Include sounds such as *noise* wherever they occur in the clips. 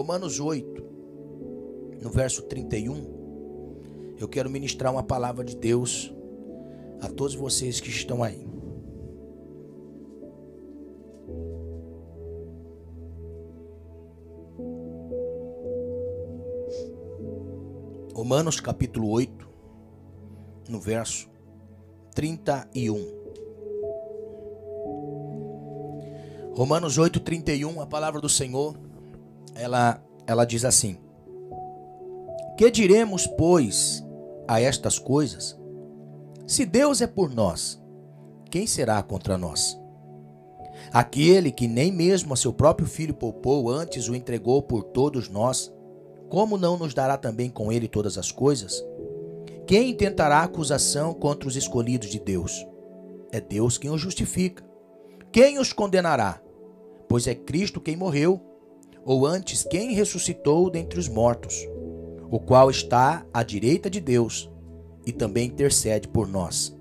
Romanos 8, no verso 31, eu quero ministrar uma palavra de Deus a todos vocês que estão aí. Romanos capítulo 8, no verso 31. Romanos 8, 31, a palavra do Senhor, ela, ela diz assim: Que diremos, pois, a estas coisas? Se Deus é por nós, quem será contra nós? Aquele que nem mesmo a seu próprio filho poupou, antes o entregou por todos nós, como não nos dará também com ele todas as coisas? Quem intentará acusação contra os escolhidos de Deus? É Deus quem os justifica. Quem os condenará? Pois é Cristo quem morreu, ou antes, quem ressuscitou dentre os mortos, o qual está à direita de Deus e também intercede por nós.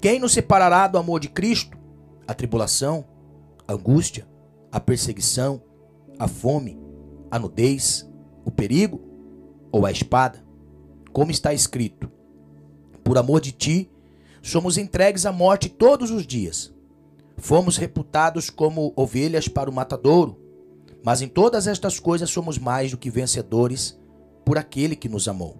Quem nos separará do amor de Cristo? A tribulação, a angústia, a perseguição, a fome, a nudez, o perigo ou a espada? Como está escrito: Por amor de ti, somos entregues à morte todos os dias. Fomos reputados como ovelhas para o matadouro, mas em todas estas coisas somos mais do que vencedores por aquele que nos amou.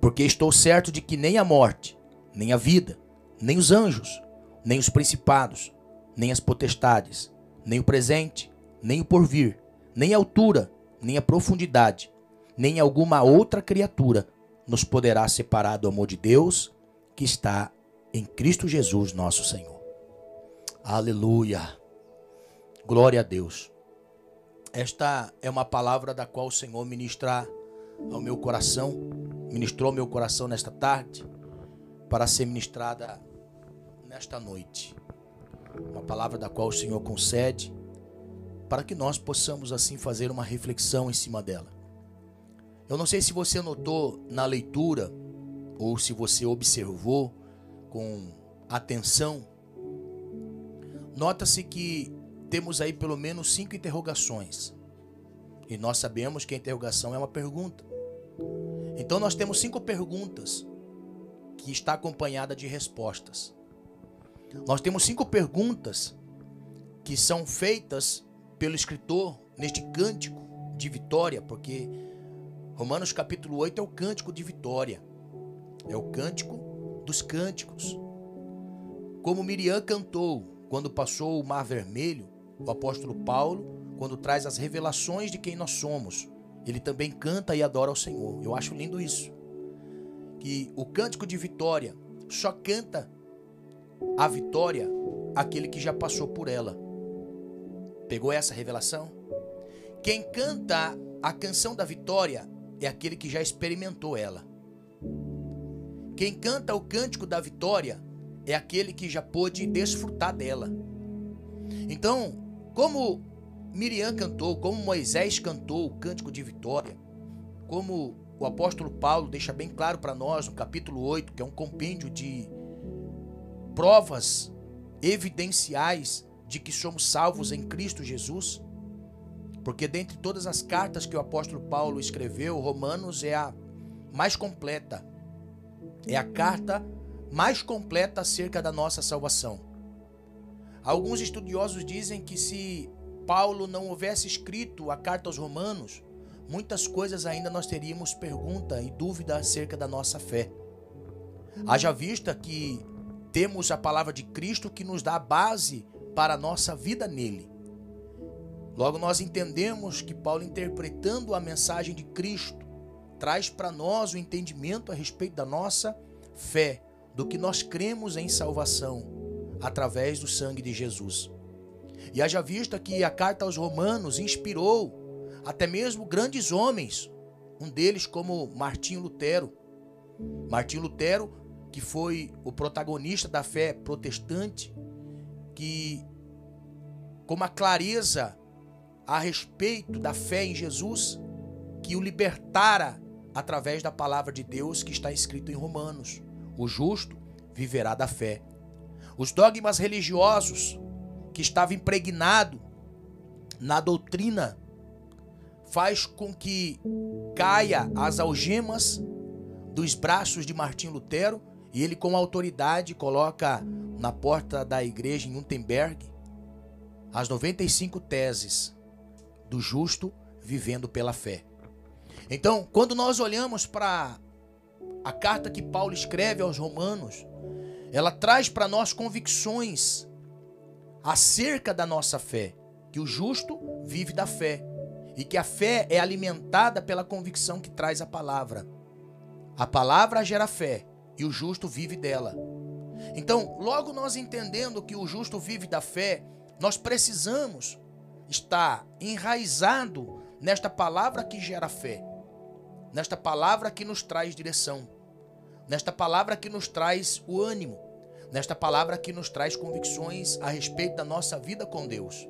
Porque estou certo de que nem a morte, nem a vida, nem os anjos, nem os principados, nem as potestades, nem o presente, nem o porvir, nem a altura, nem a profundidade, nem alguma outra criatura nos poderá separar do amor de Deus que está em Cristo Jesus, nosso Senhor. Aleluia. Glória a Deus. Esta é uma palavra da qual o Senhor ministra ao meu coração, ministrou ao meu coração nesta tarde, para ser ministrada nesta noite. Uma palavra da qual o Senhor concede para que nós possamos assim fazer uma reflexão em cima dela. Eu não sei se você notou na leitura ou se você observou com atenção. Nota-se que temos aí pelo menos cinco interrogações. E nós sabemos que a interrogação é uma pergunta. Então nós temos cinco perguntas que está acompanhada de respostas. Nós temos cinco perguntas que são feitas pelo escritor neste cântico de vitória, porque Romanos capítulo 8 é o cântico de vitória. É o cântico dos cânticos. Como Miriam cantou quando passou o Mar Vermelho, o apóstolo Paulo, quando traz as revelações de quem nós somos, ele também canta e adora ao Senhor. Eu acho lindo isso. Que o cântico de vitória só canta a vitória aquele que já passou por ela. Pegou essa revelação? Quem canta a canção da vitória é aquele que já experimentou ela. Quem canta o cântico da vitória é aquele que já pôde desfrutar dela. Então, como Miriam cantou, como Moisés cantou o cântico de vitória, como o apóstolo Paulo deixa bem claro para nós no capítulo 8, que é um compêndio de provas evidenciais de que somos salvos em Cristo Jesus? Porque dentre todas as cartas que o apóstolo Paulo escreveu, Romanos é a mais completa. É a carta mais completa acerca da nossa salvação. Alguns estudiosos dizem que se Paulo não houvesse escrito a carta aos Romanos, muitas coisas ainda nós teríamos pergunta e dúvida acerca da nossa fé. Haja vista que temos a palavra de Cristo que nos dá a base para a nossa vida nele. Logo, nós entendemos que Paulo, interpretando a mensagem de Cristo, traz para nós o entendimento a respeito da nossa fé, do que nós cremos em salvação através do sangue de Jesus. E haja vista que a carta aos Romanos inspirou até mesmo grandes homens, um deles como Martinho Lutero. Martinho Lutero, que foi o protagonista da fé protestante, que com uma clareza a respeito da fé em Jesus, que o libertara através da palavra de Deus que está escrito em Romanos. O justo viverá da fé. Os dogmas religiosos que estavam impregnados na doutrina faz com que caia as algemas dos braços de Martim Lutero e ele com autoridade coloca na porta da igreja em Gutenberg as 95 teses do justo vivendo pela fé. Então, quando nós olhamos para a carta que Paulo escreve aos Romanos, ela traz para nós convicções acerca da nossa fé, que o justo vive da fé e que a fé é alimentada pela convicção que traz a palavra. A palavra gera fé e o justo vive dela. Então, logo nós entendendo que o justo vive da fé, nós precisamos estar enraizado nesta palavra que gera fé, nesta palavra que nos traz direção, nesta palavra que nos traz o ânimo, nesta palavra que nos traz convicções a respeito da nossa vida com Deus.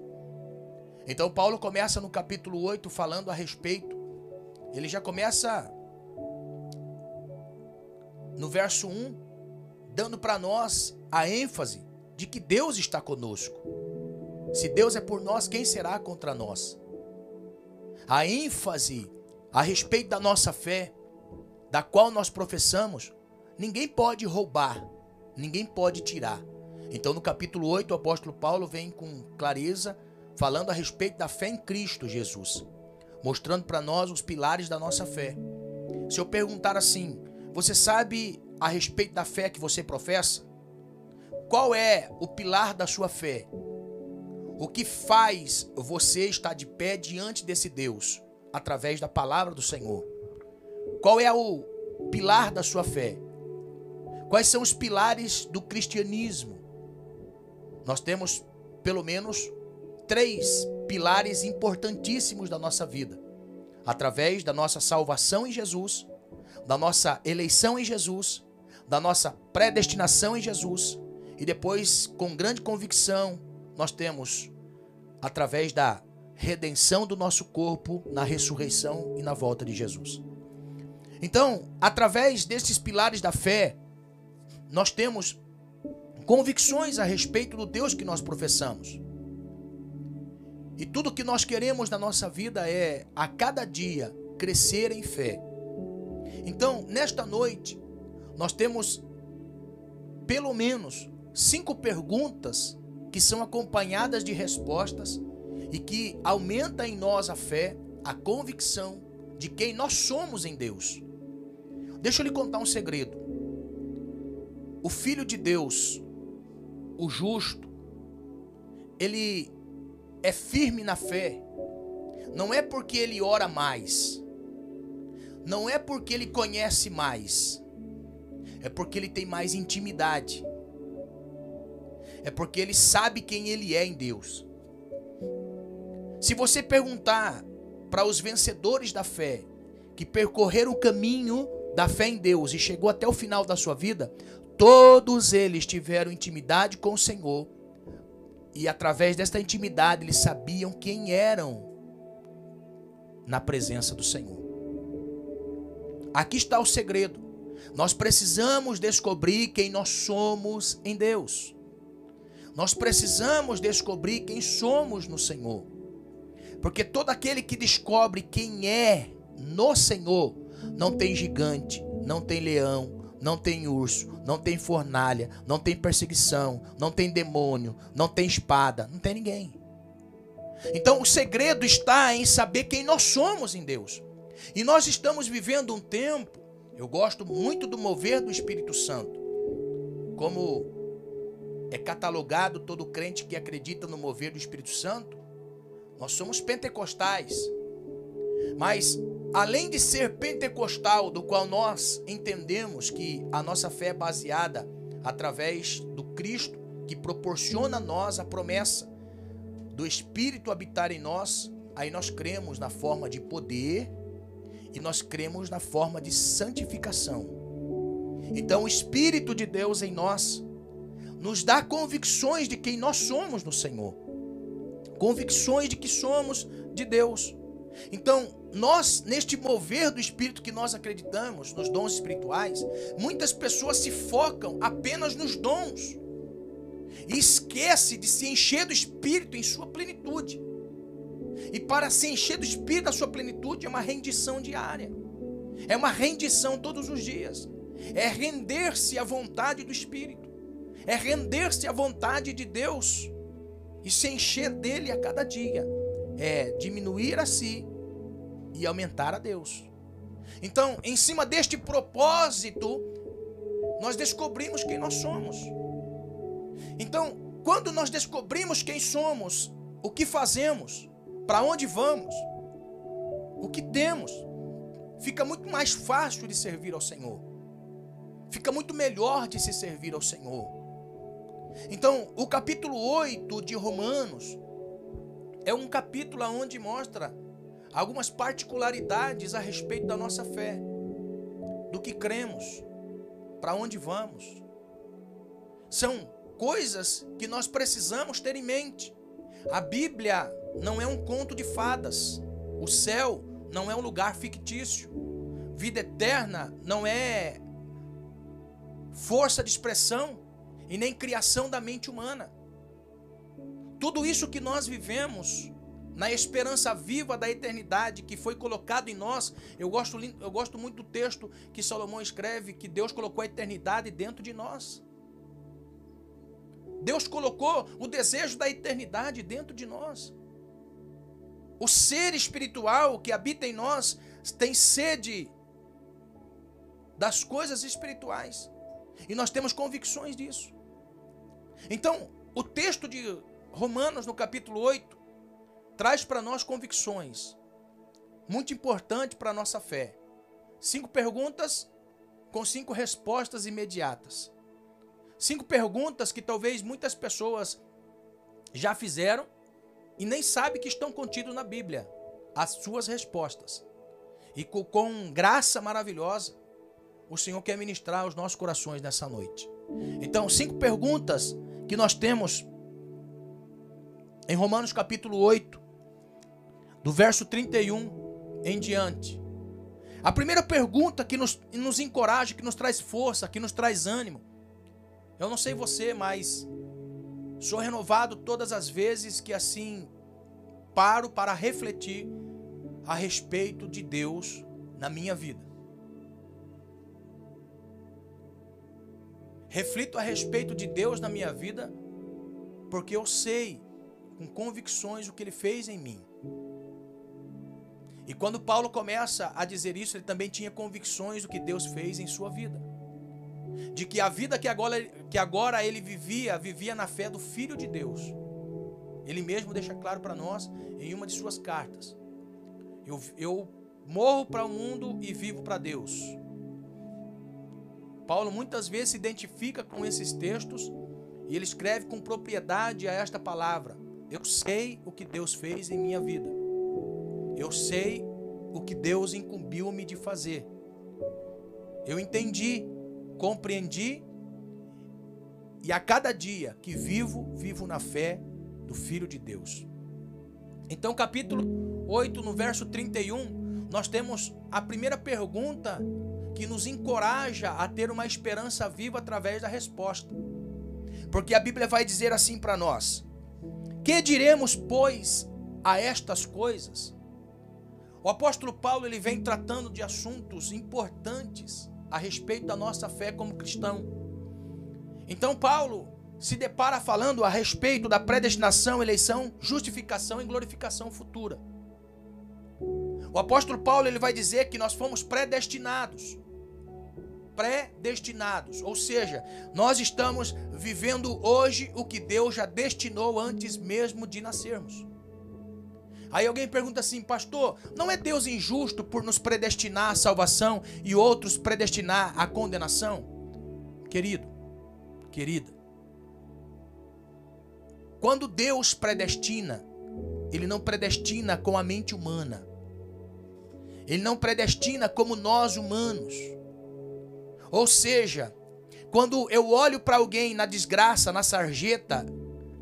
Então, Paulo começa no capítulo 8 falando a respeito, ele já começa no verso 1, dando para nós a ênfase de que Deus está conosco. Se Deus é por nós, quem será contra nós? A ênfase a respeito da nossa fé, da qual nós professamos, ninguém pode roubar, ninguém pode tirar. Então, no capítulo 8, o apóstolo Paulo vem com clareza falando a respeito da fé em Cristo Jesus, mostrando para nós os pilares da nossa fé. Se eu perguntar assim, você sabe a respeito da fé que você professa? Qual é o pilar da sua fé? O que faz você estar de pé diante desse Deus? Através da palavra do Senhor. Qual é o pilar da sua fé? Quais são os pilares do cristianismo? Nós temos pelo menos três pilares importantíssimos da nossa vida: através da nossa salvação em Jesus, da nossa eleição em Jesus, da nossa predestinação em Jesus, e depois, com grande convicção, nós temos através da redenção do nosso corpo na ressurreição e na volta de Jesus. Então, através desses pilares da fé, nós temos convicções a respeito do Deus que nós professamos. E tudo que nós queremos na nossa vida é, a cada dia, crescer em fé. Então, nesta noite, nós temos pelo menos cinco perguntas que são acompanhadas de respostas e que aumenta em nós a fé, a convicção de quem nós somos em Deus. Deixa eu lhe contar um segredo. O Filho de Deus, o justo, ele é firme na fé, não é porque ele ora mais, não é porque ele conhece mais, é porque ele tem mais intimidade, é porque ele sabe quem ele é em Deus. Se você perguntar para os vencedores da fé, que percorreram o caminho da fé em Deus e chegou até o final da sua vida, todos eles tiveram intimidade com o Senhor e através desta intimidade eles sabiam quem eram na presença do Senhor. Aqui está o segredo. Nós precisamos descobrir quem nós somos em Deus. Nós precisamos descobrir quem somos no Senhor. Porque todo aquele que descobre quem é no Senhor, não tem gigante, não tem leão, não tem urso, não tem fornalha, não tem perseguição, não tem demônio, não tem espada, não tem ninguém. Então o segredo está em saber quem nós somos em Deus. E nós estamos vivendo um tempo, eu gosto muito do mover do Espírito Santo. Como é catalogado todo crente que acredita no mover do Espírito Santo, nós somos pentecostais. Mas além de ser pentecostal, do qual nós entendemos que a nossa fé é baseada através do Cristo, que proporciona a nós a promessa do Espírito habitar em nós, aí nós cremos na forma de poder e nós cremos na forma de santificação. Então, o Espírito de Deus em nós nos dá convicções de quem nós somos no Senhor, convicções de que somos de Deus. Então, nós, neste mover do Espírito que nós acreditamos, nos dons espirituais, muitas pessoas se focam apenas nos dons e esquece de se encher do Espírito em sua plenitude. E para se encher do Espírito da sua plenitude é uma rendição diária. É uma rendição todos os dias. É render-se à vontade do Espírito. É render-se à vontade de Deus e se encher dele a cada dia. É diminuir a si e aumentar a Deus. Então, em cima deste propósito, nós descobrimos quem nós somos. Então, quando nós descobrimos quem somos, o que fazemos, para onde vamos, o que temos, fica muito mais fácil de servir ao Senhor. Fica muito melhor de se servir ao Senhor. Então, o capítulo 8 de Romanos é um capítulo onde mostra algumas particularidades a respeito da nossa fé, do que cremos, para onde vamos. São coisas que nós precisamos ter em mente. A Bíblia não é um conto de fadas. O céu não é um lugar fictício. Vida eterna não é força de expressão e nem criação da mente humana. Tudo isso que nós vivemos na esperança viva da eternidade que foi colocado em nós. Eu gosto, eu gosto muito do texto que Salomão escreve, que Deus colocou a eternidade dentro de nós. Deus colocou o desejo da eternidade dentro de nós. O ser espiritual que habita em nós tem sede das coisas espirituais. E nós temos convicções disso. Então, o texto de Romanos, no capítulo 8, traz para nós convicções muito importante para a nossa fé. Cinco perguntas com cinco respostas imediatas. Cinco perguntas que talvez muitas pessoas já fizeram e nem sabem que estão contidas na Bíblia, as suas respostas. E com, com graça maravilhosa, o Senhor quer ministrar os nossos corações nessa noite. Então, cinco perguntas que nós temos em Romanos capítulo 8, do verso 31 em diante. A primeira pergunta que nos, nos encoraja, que nos traz força, que nos traz ânimo. Eu não sei você, mas sou renovado todas as vezes que assim paro para refletir a respeito de Deus na minha vida. Reflito a respeito de Deus na minha vida porque eu sei com convicções o que ele fez em mim. E quando Paulo começa a dizer isso, ele também tinha convicções do que Deus fez em sua vida. De que a vida que agora, que agora ele vivia, vivia na fé do Filho de Deus. Ele mesmo deixa claro para nós em uma de suas cartas. Eu, eu morro para o mundo e vivo para Deus. Paulo muitas vezes se identifica com esses textos e ele escreve com propriedade a esta palavra: Eu sei o que Deus fez em minha vida. Eu sei o que Deus incumbiu-me de fazer. Eu entendi, compreendi e a cada dia que vivo, vivo na fé do Filho de Deus. Então, capítulo 8, no verso 31, nós temos a primeira pergunta que nos encoraja a ter uma esperança viva através da resposta. Porque a Bíblia vai dizer assim para nós: Que diremos, pois, a estas coisas? O apóstolo Paulo ele vem tratando de assuntos importantes a respeito da nossa fé como cristão. Então Paulo se depara falando a respeito da predestinação, eleição, justificação e glorificação futura. O apóstolo Paulo ele vai dizer que nós fomos predestinados. Predestinados, ou seja, nós estamos vivendo hoje o que Deus já destinou antes mesmo de nascermos. Aí alguém pergunta assim, pastor, não é Deus injusto por nos predestinar à salvação e outros predestinar à condenação? Querido, querida, quando Deus predestina, Ele não predestina com a mente humana. Ele não predestina como nós humanos. Ou seja, quando eu olho para alguém na desgraça, na sarjeta,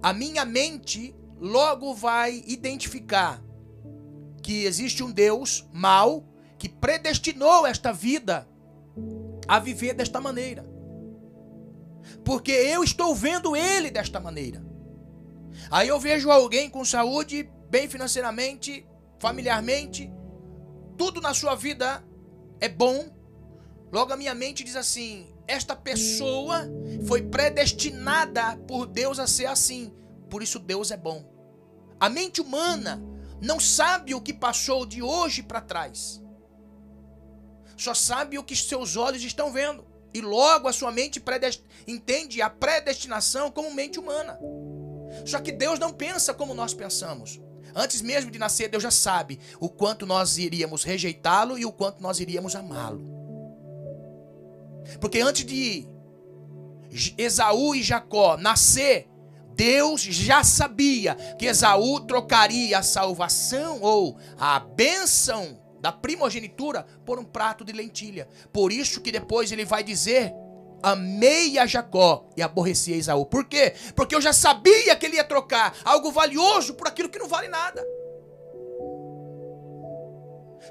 a minha mente logo vai identificar que existe um Deus mau que predestinou esta vida a viver desta maneira. Porque eu estou vendo ele desta maneira. Aí eu vejo alguém com saúde bem financeiramente, familiarmente, tudo na sua vida é bom. Logo a minha mente diz assim: esta pessoa foi predestinada por Deus a ser assim. Por isso Deus é bom. A mente humana não sabe o que passou de hoje para trás. Só sabe o que seus olhos estão vendo. E logo a sua mente entende a predestinação como mente humana. Só que Deus não pensa como nós pensamos. Antes mesmo de nascer, Deus já sabe o quanto nós iríamos rejeitá-lo e o quanto nós iríamos amá-lo. Porque antes de Esaú e Jacó nascer, Deus já sabia que Esaú trocaria a salvação ou a bênção da primogenitura por um prato de lentilha. Por isso que depois ele vai dizer: Amei a Jacó e aborreci a Esaú. Por quê? Porque eu já sabia que ele ia trocar algo valioso por aquilo que não vale nada.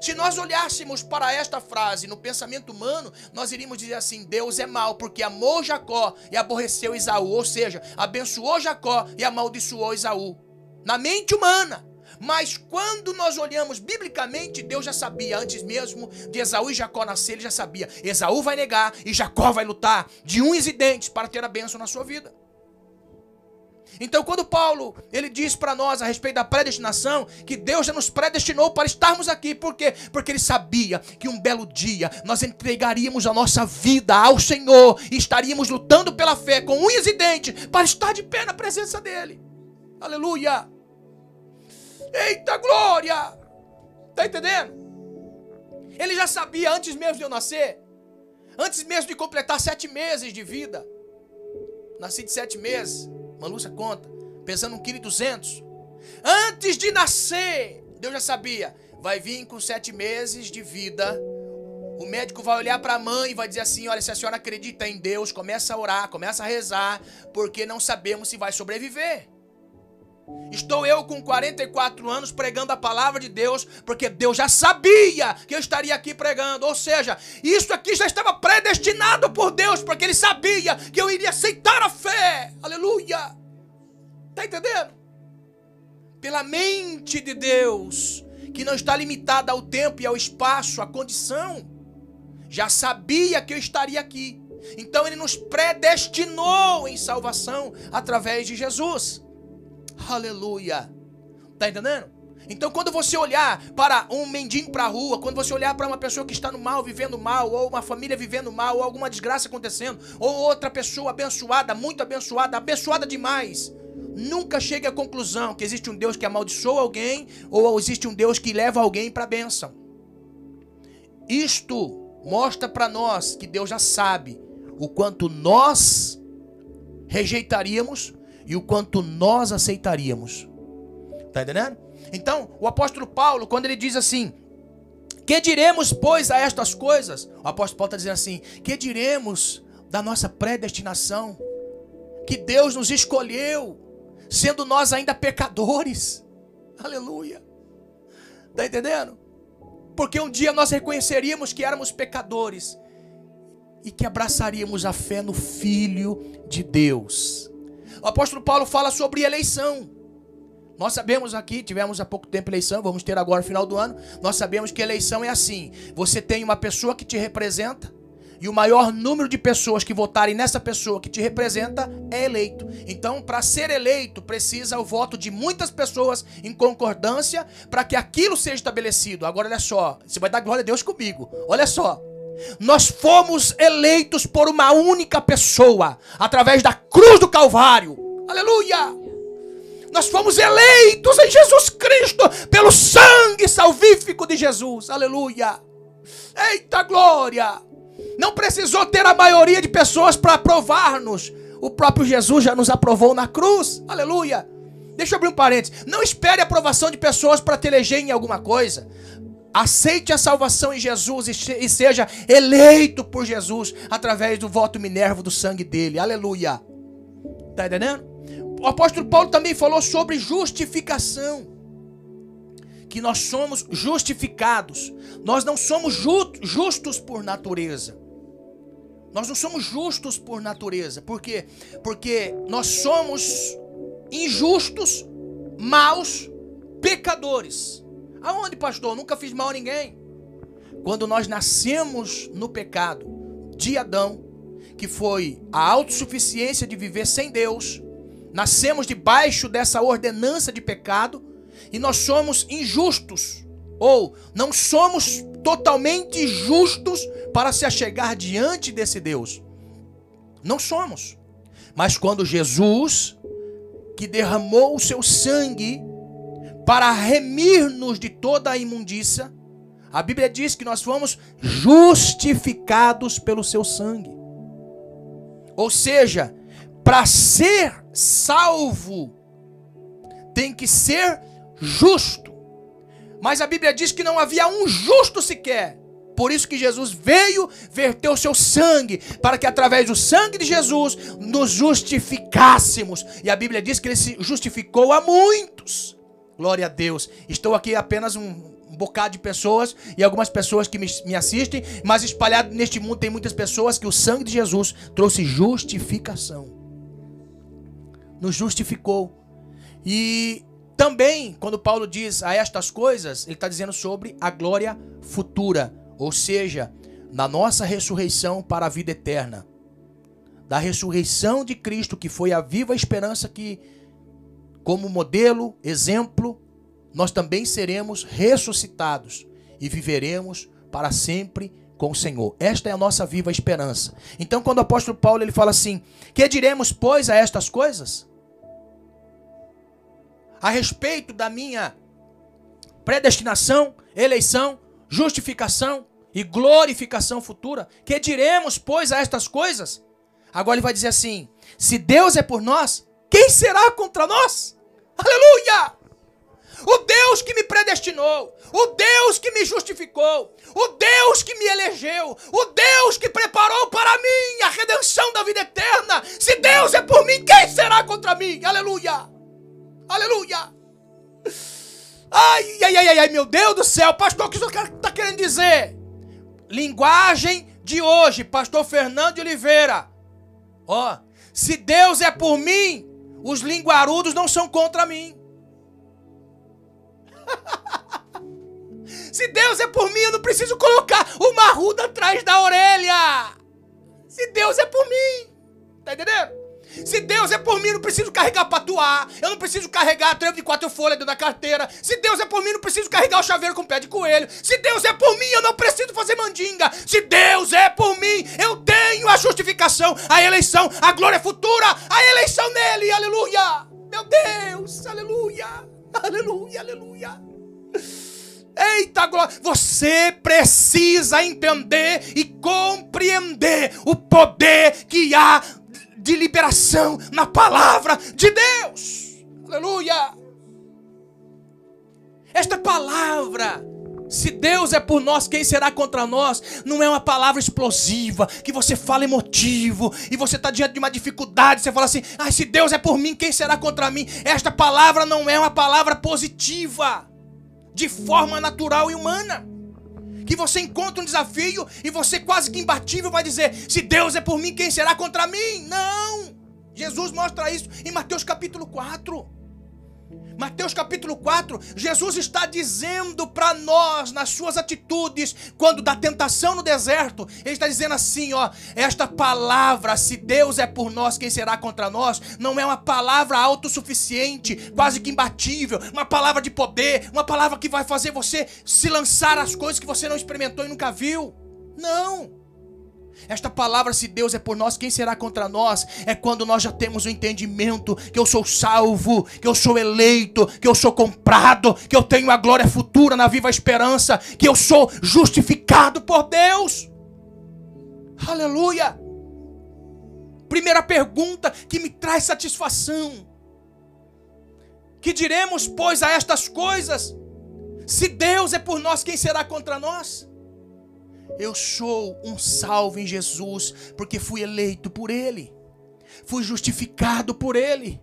Se nós olhássemos para esta frase no pensamento humano, nós iríamos dizer assim: Deus é mau porque amou Jacó e aborreceu Esaú, ou seja, abençoou Jacó e amaldiçoou Esaú. Na mente humana. Mas quando nós olhamos biblicamente, Deus já sabia, antes mesmo de Esaú e Jacó nascer, ele já sabia: Esaú vai negar e Jacó vai lutar de unhas e dentes para ter a bênção na sua vida. Então, quando Paulo ele diz para nós a respeito da predestinação, que Deus já nos predestinou para estarmos aqui, por quê? Porque ele sabia que um belo dia nós entregaríamos a nossa vida ao Senhor e estaríamos lutando pela fé com unhas e dentes para estar de pé na presença dele. Aleluia! Eita glória! Tá entendendo? Ele já sabia antes mesmo de eu nascer, antes mesmo de completar sete meses de vida. Nasci de sete meses. Manúcia conta, pesando 1,2 kg. Antes de nascer, Deus já sabia, vai vir com sete meses de vida. O médico vai olhar para a mãe e vai dizer assim: olha, se a senhora acredita em Deus, começa a orar, começa a rezar, porque não sabemos se vai sobreviver. Estou eu com 44 anos pregando a palavra de Deus, porque Deus já sabia que eu estaria aqui pregando. Ou seja, isso aqui já estava predestinado por Deus, porque Ele sabia que eu iria aceitar a fé. Aleluia! Está entendendo? Pela mente de Deus, que não está limitada ao tempo e ao espaço, à condição, já sabia que eu estaria aqui. Então Ele nos predestinou em salvação através de Jesus. Aleluia. Tá entendendo? Então, quando você olhar para um mendigo para a rua, quando você olhar para uma pessoa que está no mal, vivendo mal, ou uma família vivendo mal, ou alguma desgraça acontecendo, ou outra pessoa abençoada, muito abençoada, abençoada demais, nunca chegue à conclusão que existe um Deus que amaldiçoa alguém, ou existe um Deus que leva alguém para a bênção. Isto mostra para nós que Deus já sabe o quanto nós rejeitaríamos e o quanto nós aceitaríamos. Tá entendendo? Então, o apóstolo Paulo, quando ele diz assim: Que diremos, pois, a estas coisas? O apóstolo Paulo está dizendo assim: Que diremos da nossa predestinação? Que Deus nos escolheu, sendo nós ainda pecadores. *laughs* Aleluia. Tá entendendo? Porque um dia nós reconheceríamos que éramos pecadores e que abraçaríamos a fé no Filho de Deus. O apóstolo Paulo fala sobre eleição. Nós sabemos aqui, tivemos há pouco tempo eleição, vamos ter agora final do ano. Nós sabemos que eleição é assim: você tem uma pessoa que te representa, e o maior número de pessoas que votarem nessa pessoa que te representa é eleito. Então, para ser eleito, precisa o voto de muitas pessoas em concordância para que aquilo seja estabelecido. Agora, olha só, você vai dar glória a Deus comigo. Olha só, nós fomos eleitos por uma única pessoa, através da cruz do Calvário. Aleluia! Nós fomos eleitos em Jesus Cristo pelo sangue salvífico de Jesus. Aleluia! Eita glória! Não precisou ter a maioria de pessoas para aprovar-nos. O próprio Jesus já nos aprovou na cruz. Aleluia! Deixa eu abrir um parênteses. Não espere a aprovação de pessoas para te eleger em alguma coisa. Aceite a salvação em Jesus e seja eleito por Jesus através do voto minervo do sangue dele. Aleluia. Tá entendendo? O apóstolo Paulo também falou sobre justificação. Que nós somos justificados. Nós não somos justos por natureza. Nós não somos justos por natureza. Por quê? Porque nós somos injustos, maus, pecadores. Aonde, pastor? nunca fiz mal a ninguém. Quando nós nascemos no pecado de Adão, que foi a autossuficiência de viver sem Deus, nascemos debaixo dessa ordenança de pecado e nós somos injustos, ou não somos totalmente justos para se achegar diante desse Deus. Não somos. Mas quando Jesus, que derramou o seu sangue para remir-nos de toda a imundícia, a Bíblia diz que nós fomos justificados pelo seu sangue. Ou seja, para ser salvo, tem que ser justo. Mas a Bíblia diz que não havia um justo sequer. Por isso que Jesus veio verter o seu sangue, para que através do sangue de Jesus nos justificássemos. E a Bíblia diz que ele se justificou a muitos. Glória a Deus. Estou aqui apenas um, bocado de pessoas e algumas pessoas que me, me assistem, mas espalhado neste mundo tem muitas pessoas que o sangue de Jesus trouxe justificação. Nos justificou. E também, quando Paulo diz a estas coisas, ele está dizendo sobre a glória futura ou seja, na nossa ressurreição para a vida eterna. Da ressurreição de Cristo, que foi a viva esperança que, como modelo, exemplo, nós também seremos ressuscitados e viveremos para sempre com o Senhor. Esta é a nossa viva esperança. Então, quando o apóstolo Paulo ele fala assim: "Que diremos, pois, a estas coisas?" A respeito da minha predestinação, eleição, justificação e glorificação futura. Que diremos, pois, a estas coisas? Agora ele vai dizer assim: se Deus é por nós, quem será contra nós? Aleluia! O Deus que me predestinou, o Deus que me justificou, o Deus que me elegeu, o Deus que preparou para mim a redenção da vida eterna. Se Deus é por mim, quem será contra mim? Aleluia! Aleluia! Ai, ai, ai, ai, meu Deus do céu, pastor, o que o senhor está querendo dizer? Linguagem de hoje, pastor Fernando de Oliveira. Ó, se Deus é por mim, os linguarudos não são contra mim. *laughs* se Deus é por mim, eu não preciso colocar uma ruda atrás da orelha. Se Deus é por mim. Tá entendendo? Se Deus é por mim, não preciso carregar patuá. Eu não preciso carregar trevo de quatro folhas dentro da carteira. Se Deus é por mim, não preciso carregar o chaveiro com pé de coelho. Se Deus é por mim, eu não preciso fazer mandinga. Se Deus é por mim, eu tenho a justificação, a eleição, a glória futura, a eleição nele. Aleluia! Meu Deus! Aleluia! Aleluia! Aleluia! Eita glória! Você precisa entender e compreender o poder que há de liberação na palavra de Deus. Aleluia! Esta palavra, se Deus é por nós, quem será contra nós? Não é uma palavra explosiva, que você fala emotivo, e você está diante de uma dificuldade, você fala assim: ah, se Deus é por mim, quem será contra mim? Esta palavra não é uma palavra positiva, de forma natural e humana que você encontra um desafio e você quase que imbatível vai dizer: se Deus é por mim, quem será contra mim? Não! Jesus mostra isso em Mateus capítulo 4. Mateus capítulo 4, Jesus está dizendo para nós, nas suas atitudes, quando da tentação no deserto, ele está dizendo assim: ó, esta palavra, se Deus é por nós, quem será contra nós? Não é uma palavra autossuficiente, quase que imbatível, uma palavra de poder, uma palavra que vai fazer você se lançar às coisas que você não experimentou e nunca viu. Não. Esta palavra, se Deus é por nós, quem será contra nós? É quando nós já temos o entendimento que eu sou salvo, que eu sou eleito, que eu sou comprado, que eu tenho a glória futura na viva esperança, que eu sou justificado por Deus. Aleluia! Primeira pergunta que me traz satisfação. Que diremos, pois, a estas coisas? Se Deus é por nós, quem será contra nós? Eu sou um salvo em Jesus, porque fui eleito por Ele, fui justificado por Ele,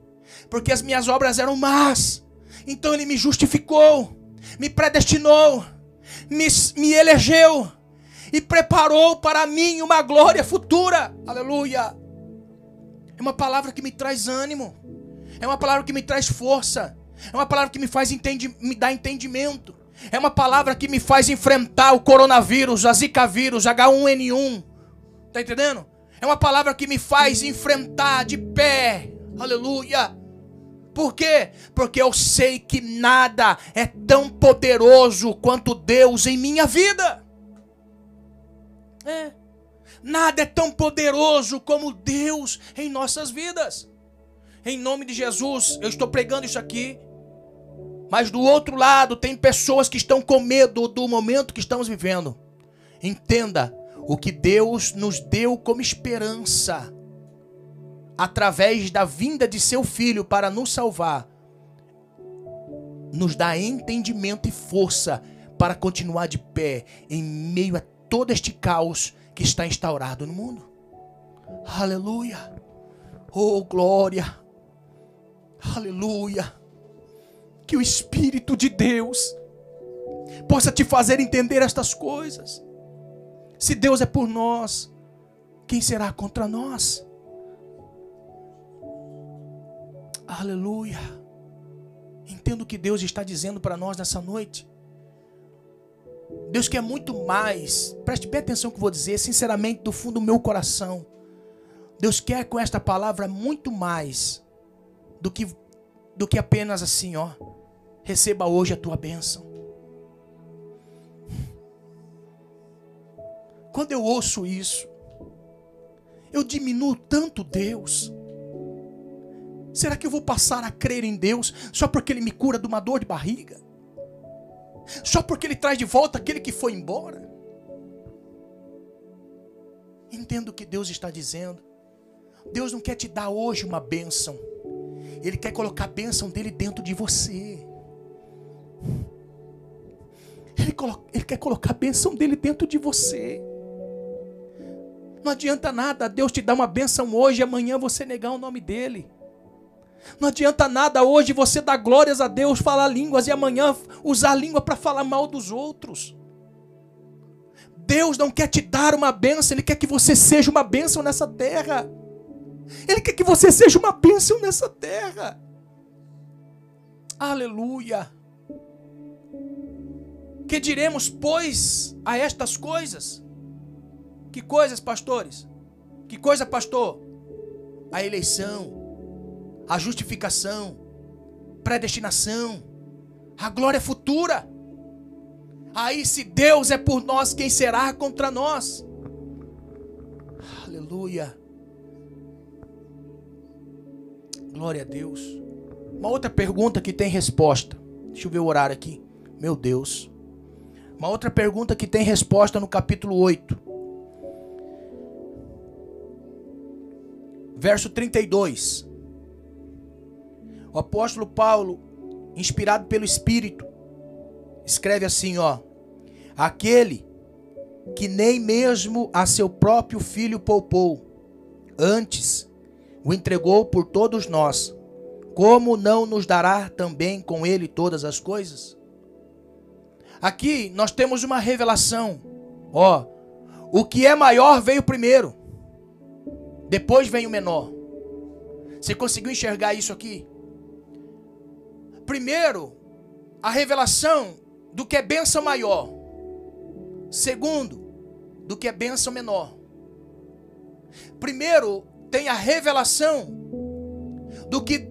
porque as minhas obras eram más, então Ele me justificou, me predestinou, me, me elegeu e preparou para mim uma glória futura. Aleluia! É uma palavra que me traz ânimo, é uma palavra que me traz força. É uma palavra que me faz entendi, me dá entendimento. É uma palavra que me faz enfrentar o coronavírus, a Zika vírus, H1N1. Tá entendendo? É uma palavra que me faz enfrentar de pé. Aleluia. Por quê? Porque eu sei que nada é tão poderoso quanto Deus em minha vida. É. Nada é tão poderoso como Deus em nossas vidas. Em nome de Jesus, eu estou pregando isso aqui. Mas do outro lado, tem pessoas que estão com medo do momento que estamos vivendo. Entenda o que Deus nos deu como esperança através da vinda de seu filho para nos salvar, nos dá entendimento e força para continuar de pé em meio a todo este caos que está instaurado no mundo. Aleluia! Oh, glória! Aleluia! Que o Espírito de Deus possa te fazer entender estas coisas. Se Deus é por nós, quem será contra nós? Aleluia. Entendo o que Deus está dizendo para nós nessa noite. Deus quer muito mais. Preste bem atenção no que eu vou dizer, sinceramente, do fundo do meu coração. Deus quer com esta palavra muito mais do que, do que apenas assim, ó. Receba hoje a tua bênção. Quando eu ouço isso, eu diminuo tanto Deus. Será que eu vou passar a crer em Deus só porque Ele me cura de uma dor de barriga? Só porque Ele traz de volta aquele que foi embora? Entendo o que Deus está dizendo. Deus não quer te dar hoje uma bênção. Ele quer colocar a bênção dele dentro de você. Ele, ele quer colocar a bênção dele dentro de você. Não adianta nada Deus te dar uma bênção hoje e amanhã você negar o nome dele. Não adianta nada hoje você dar glórias a Deus, falar línguas e amanhã usar a língua para falar mal dos outros. Deus não quer te dar uma bênção, Ele quer que você seja uma bênção nessa terra. Ele quer que você seja uma bênção nessa terra. Aleluia. Que diremos, pois, a estas coisas? Que coisas, pastores? Que coisa, pastor? A eleição, a justificação, predestinação, a glória futura. Aí, se Deus é por nós, quem será contra nós? Aleluia. Glória a Deus. Uma outra pergunta que tem resposta. Deixa eu ver o horário aqui. Meu Deus. Uma outra pergunta que tem resposta no capítulo 8. Verso 32. O apóstolo Paulo, inspirado pelo Espírito, escreve assim, ó: Aquele que nem mesmo a seu próprio filho poupou, antes o entregou por todos nós, como não nos dará também com ele todas as coisas? Aqui nós temos uma revelação. Ó, o que é maior veio primeiro. Depois vem o menor. Você conseguiu enxergar isso aqui? Primeiro, a revelação do que é bênção maior. Segundo, do que é bênção menor. Primeiro, tem a revelação do que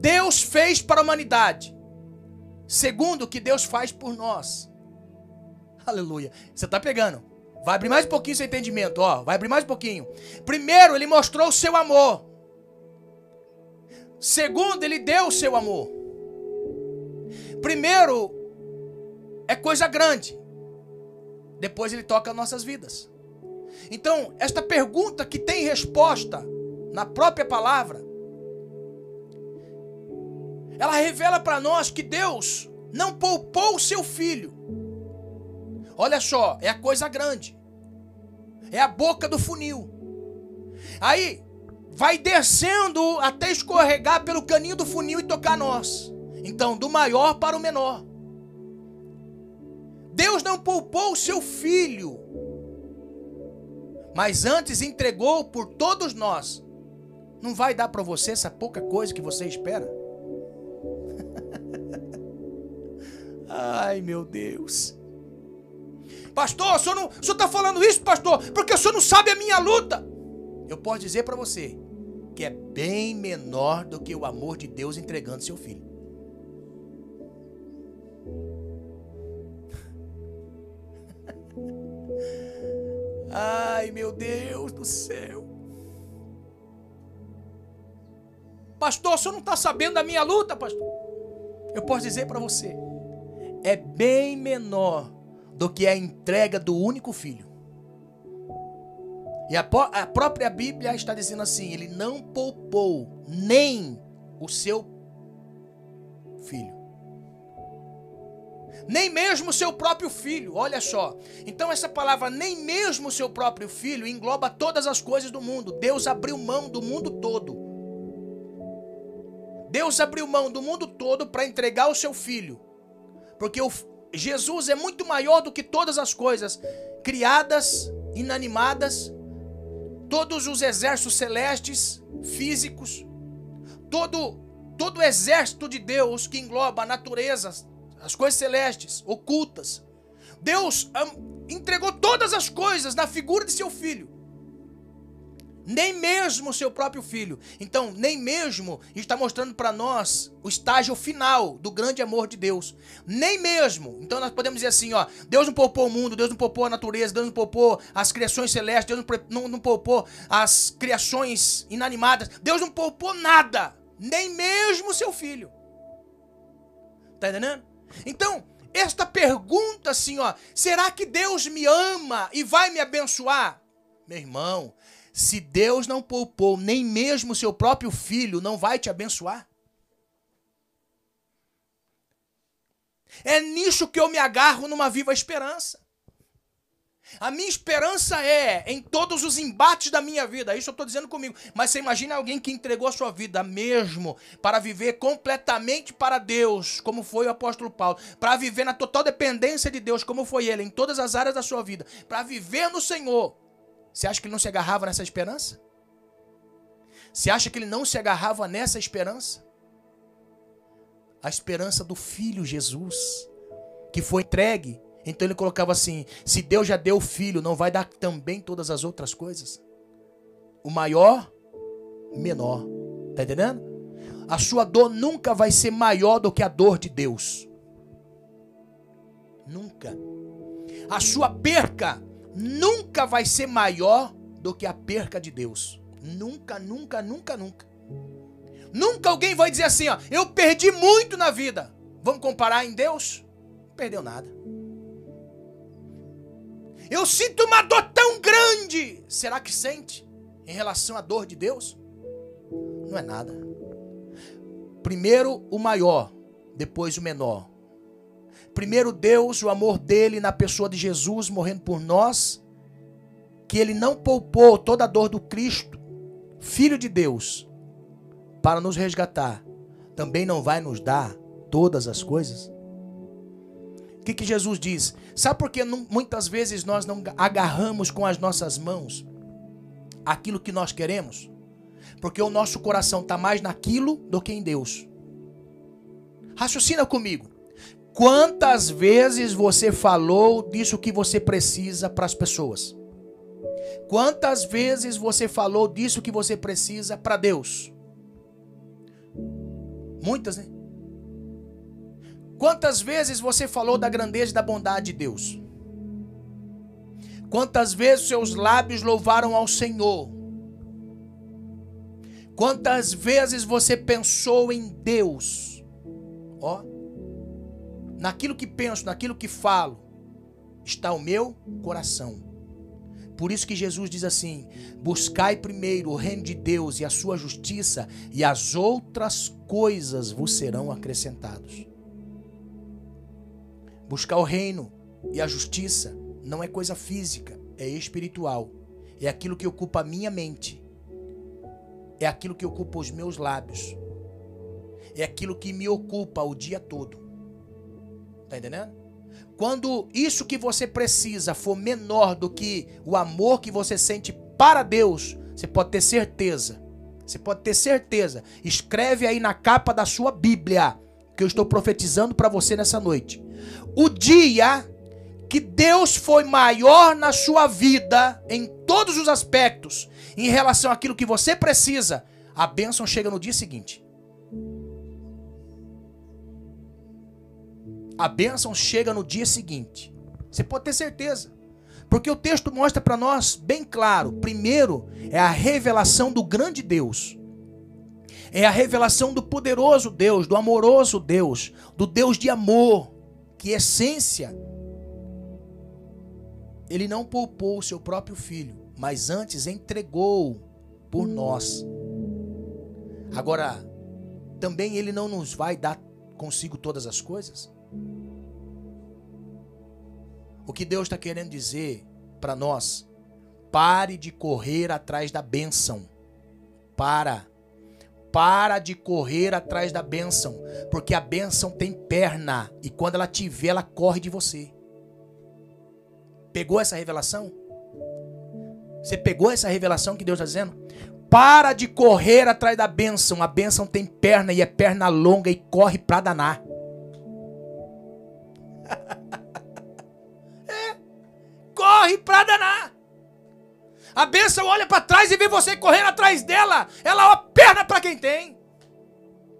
Deus fez para a humanidade. Segundo, o que Deus faz por nós. Aleluia. Você está pegando? Vai abrir mais um pouquinho seu entendimento, ó. Vai abrir mais um pouquinho. Primeiro, ele mostrou o seu amor. Segundo, ele deu o seu amor. Primeiro é coisa grande. Depois ele toca nossas vidas. Então, esta pergunta que tem resposta na própria palavra, ela revela para nós que Deus não poupou o seu filho. Olha só, é a coisa grande. É a boca do funil. Aí vai descendo até escorregar pelo caninho do funil e tocar nós. Então, do maior para o menor. Deus não poupou o seu filho, mas antes entregou por todos nós. Não vai dar para você essa pouca coisa que você espera? Ai, meu Deus. Pastor, o senhor está falando isso, pastor, porque o senhor não sabe a minha luta. Eu posso dizer para você que é bem menor do que o amor de Deus entregando seu filho. *laughs* Ai, meu Deus do céu. Pastor, o senhor não está sabendo da minha luta, pastor? Eu posso dizer para você, é bem menor do que a entrega do único filho. E a, a, própria Bíblia está dizendo assim: ele não poupou nem o seu filho. Nem mesmo o seu próprio filho, olha só. Então, essa palavra, nem mesmo o seu próprio filho, engloba todas as coisas do mundo. Deus abriu mão do mundo todo. Deus abriu mão do mundo todo para entregar o seu filho. Porque o, Jesus é muito maior do que todas as coisas criadas, inanimadas, todos os exércitos celestes, físicos, todo todo o exército de Deus que engloba a natureza, as coisas celestes, ocultas. Deus entregou todas as coisas na figura de seu filho nem mesmo seu próprio filho. Então, nem mesmo está mostrando para nós o estágio final do grande amor de Deus. Nem mesmo. Então, nós podemos dizer assim, ó, Deus não poupou o mundo, Deus não poupou a natureza, Deus não poupou as criações celestes, Deus não, não, não poupou as criações inanimadas. Deus não poupou nada, nem mesmo seu filho. Tá entendendo? Então, esta pergunta assim, ó, será que Deus me ama e vai me abençoar? Meu irmão, se Deus não poupou nem mesmo seu próprio filho, não vai te abençoar? É nisso que eu me agarro numa viva esperança. A minha esperança é em todos os embates da minha vida. Isso eu estou dizendo comigo. Mas você imagina alguém que entregou a sua vida mesmo para viver completamente para Deus, como foi o apóstolo Paulo, para viver na total dependência de Deus, como foi ele, em todas as áreas da sua vida, para viver no Senhor. Você acha que ele não se agarrava nessa esperança? Você acha que ele não se agarrava nessa esperança? A esperança do filho Jesus, que foi entregue. Então ele colocava assim: se Deus já deu o filho, não vai dar também todas as outras coisas? O maior, menor. Tá entendendo? A sua dor nunca vai ser maior do que a dor de Deus. Nunca. A sua perca nunca vai ser maior do que a perca de Deus. Nunca, nunca, nunca, nunca. Nunca alguém vai dizer assim, ó, eu perdi muito na vida. Vamos comparar em Deus? Não perdeu nada. Eu sinto uma dor tão grande. Será que sente em relação à dor de Deus? Não é nada. Primeiro o maior, depois o menor. Primeiro Deus, o amor dele na pessoa de Jesus morrendo por nós, que ele não poupou toda a dor do Cristo, filho de Deus, para nos resgatar, também não vai nos dar todas as coisas? O que, que Jesus diz? Sabe por que muitas vezes nós não agarramos com as nossas mãos aquilo que nós queremos? Porque o nosso coração está mais naquilo do que em Deus. Raciocina comigo. Quantas vezes você falou disso que você precisa para as pessoas? Quantas vezes você falou disso que você precisa para Deus? Muitas, né? Quantas vezes você falou da grandeza e da bondade de Deus? Quantas vezes seus lábios louvaram ao Senhor? Quantas vezes você pensou em Deus? Ó, naquilo que penso, naquilo que falo, está o meu coração. Por isso que Jesus diz assim: Buscai primeiro o reino de Deus e a sua justiça, e as outras coisas vos serão acrescentados. Buscar o reino e a justiça não é coisa física, é espiritual. É aquilo que ocupa a minha mente. É aquilo que ocupa os meus lábios. É aquilo que me ocupa o dia todo. Tá entendendo? Quando isso que você precisa for menor do que o amor que você sente para Deus, você pode ter certeza. Você pode ter certeza. Escreve aí na capa da sua Bíblia que eu estou profetizando para você nessa noite. o dia que Deus foi maior na sua vida, em todos os aspectos, em relação àquilo que você precisa, a bênção chega no dia seguinte. A bênção chega no dia seguinte. Você pode ter certeza. Porque o texto mostra para nós bem claro: primeiro é a revelação do grande Deus. É a revelação do poderoso Deus, do amoroso Deus, do Deus de amor, que essência ele não poupou o seu próprio filho, mas antes entregou por nós. Agora, também ele não nos vai dar consigo todas as coisas? O que Deus está querendo dizer para nós? Pare de correr atrás da bênção. Para. Para de correr atrás da bênção. Porque a bênção tem perna. E quando ela te vê, ela corre de você. Pegou essa revelação? Você pegou essa revelação que Deus está dizendo? Para de correr atrás da bênção. A bênção tem perna e é perna longa e corre para danar. *laughs* corre pra danar. A bênção olha para trás e vê você correndo atrás dela. Ela ó perna para quem tem.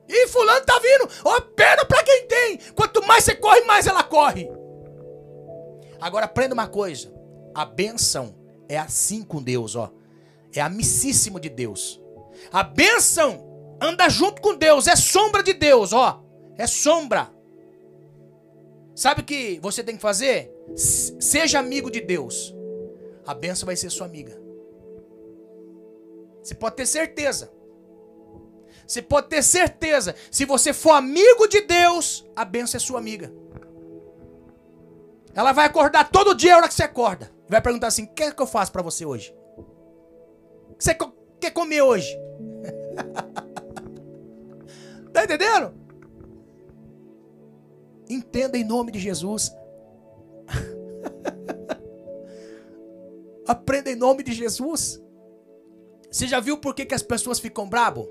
E fulano tá vindo, ó perna para quem tem. Quanto mais você corre, mais ela corre. Agora aprenda uma coisa. A bênção é assim com Deus, ó. É amicíssimo de Deus. A bênção anda junto com Deus, é sombra de Deus, ó. É sombra. Sabe o que você tem que fazer? Seja amigo de Deus. A benção vai ser sua amiga. Você pode ter certeza. Você pode ter certeza. Se você for amigo de Deus, a benção é sua amiga. Ela vai acordar todo dia a hora que você acorda. Vai perguntar assim: o que é que eu faço para você hoje? O que você quer comer hoje? *laughs* tá entendendo? Entenda em nome de Jesus. *laughs* Aprenda em nome de Jesus. Você já viu por que, que as pessoas ficam brabo?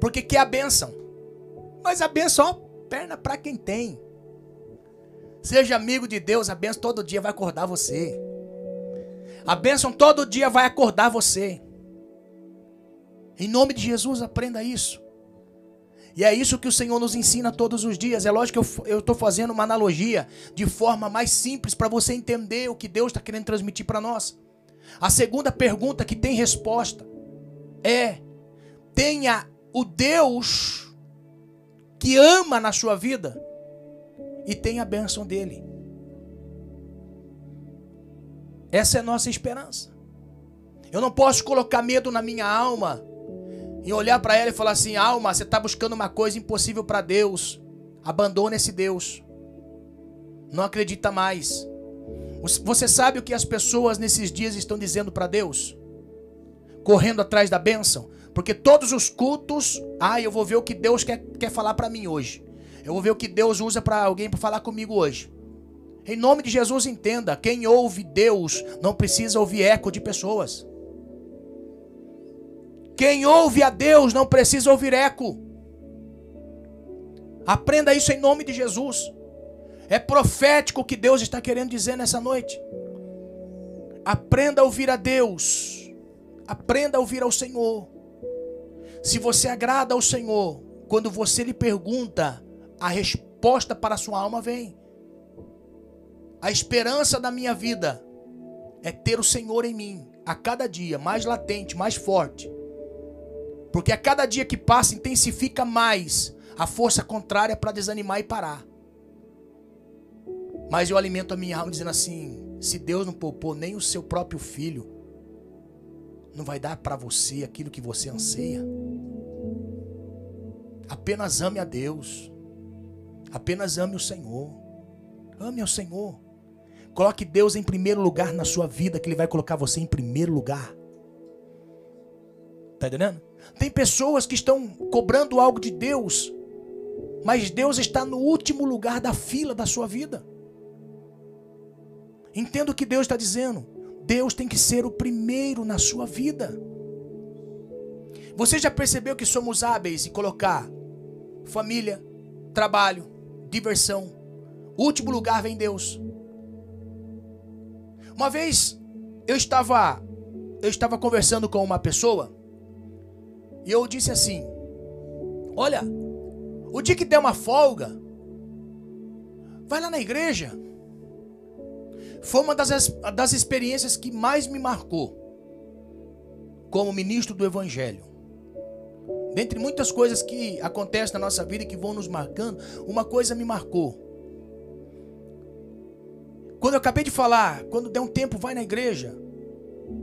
Porque quer a benção. Mas a benção, ó, perna para quem tem. Seja amigo de Deus, a benção todo dia vai acordar você. A bênção todo dia vai acordar você. Em nome de Jesus, aprenda isso. E é isso que o Senhor nos ensina todos os dias. É lógico que eu estou fazendo uma analogia de forma mais simples para você entender o que Deus está querendo transmitir para nós. A segunda pergunta que tem resposta é: tenha o Deus que ama na sua vida e tenha a bênção dele. Essa é a nossa esperança. Eu não posso colocar medo na minha alma e olhar para ela e falar assim: alma, você está buscando uma coisa impossível para Deus. Abandona esse Deus. Não acredita mais. Você sabe o que as pessoas nesses dias estão dizendo para Deus? Correndo atrás da bênção? Porque todos os cultos, ah, eu vou ver o que Deus quer, quer falar para mim hoje. Eu vou ver o que Deus usa para alguém para falar comigo hoje. Em nome de Jesus, entenda: quem ouve Deus não precisa ouvir eco de pessoas. Quem ouve a Deus não precisa ouvir eco. Aprenda isso em nome de Jesus. É profético o que Deus está querendo dizer nessa noite. Aprenda a ouvir a Deus. Aprenda a ouvir ao Senhor. Se você agrada ao Senhor, quando você lhe pergunta, a resposta para a sua alma vem. A esperança da minha vida é ter o Senhor em mim, a cada dia, mais latente, mais forte. Porque a cada dia que passa intensifica mais a força contrária para desanimar e parar. Mas eu alimento a minha alma dizendo assim: se Deus não poupou nem o seu próprio filho, não vai dar para você aquilo que você anseia. Apenas ame a Deus. Apenas ame o Senhor. Ame ao Senhor. Coloque Deus em primeiro lugar na sua vida, que Ele vai colocar você em primeiro lugar. Tá entendendo? Tem pessoas que estão cobrando algo de Deus, mas Deus está no último lugar da fila da sua vida. Entenda o que Deus está dizendo. Deus tem que ser o primeiro na sua vida. Você já percebeu que somos hábeis em colocar família, trabalho, diversão, último lugar vem Deus. Uma vez eu estava eu estava conversando com uma pessoa e eu disse assim: Olha, o dia que der uma folga, vai lá na igreja. Foi uma das, das experiências que mais me marcou como ministro do Evangelho. Dentre muitas coisas que acontecem na nossa vida e que vão nos marcando, uma coisa me marcou. Quando eu acabei de falar, quando der um tempo, vai na igreja,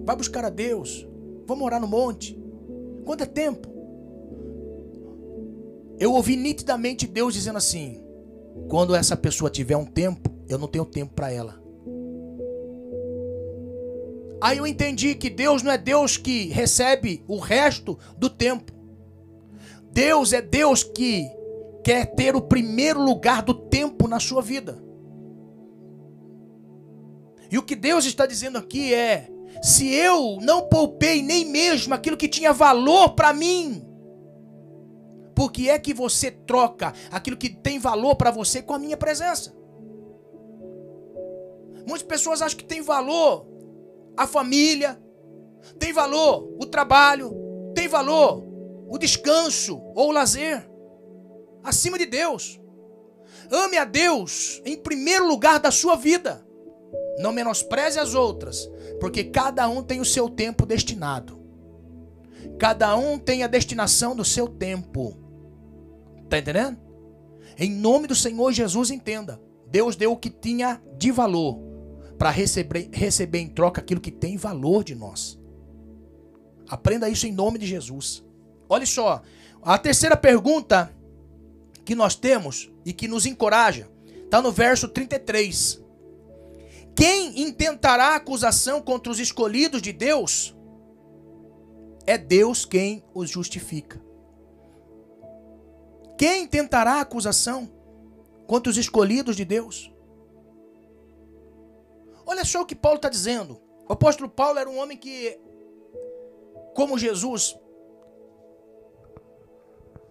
vai buscar a Deus, vamos orar no monte. Quando é tempo? Eu ouvi nitidamente Deus dizendo assim: quando essa pessoa tiver um tempo, eu não tenho tempo para ela. Aí eu entendi que Deus não é Deus que recebe o resto do tempo. Deus é Deus que quer ter o primeiro lugar do tempo na sua vida. E o que Deus está dizendo aqui é: se eu não poupei nem mesmo aquilo que tinha valor para mim, por que é que você troca aquilo que tem valor para você com a minha presença? Muitas pessoas acham que tem valor a família, tem valor o trabalho, tem valor o descanso ou o lazer, acima de Deus. Ame a Deus em primeiro lugar da sua vida. Não menospreze as outras, porque cada um tem o seu tempo destinado. Cada um tem a destinação do seu tempo. Tá entendendo? Em nome do Senhor Jesus, entenda. Deus deu o que tinha de valor para receber, receber em troca aquilo que tem valor de nós. Aprenda isso em nome de Jesus. Olha só, a terceira pergunta que nós temos e que nos encoraja está no verso 33. Quem intentará acusação contra os escolhidos de Deus? É Deus quem os justifica. Quem tentará acusação contra os escolhidos de Deus? Olha só o que Paulo está dizendo. O apóstolo Paulo era um homem que, como Jesus,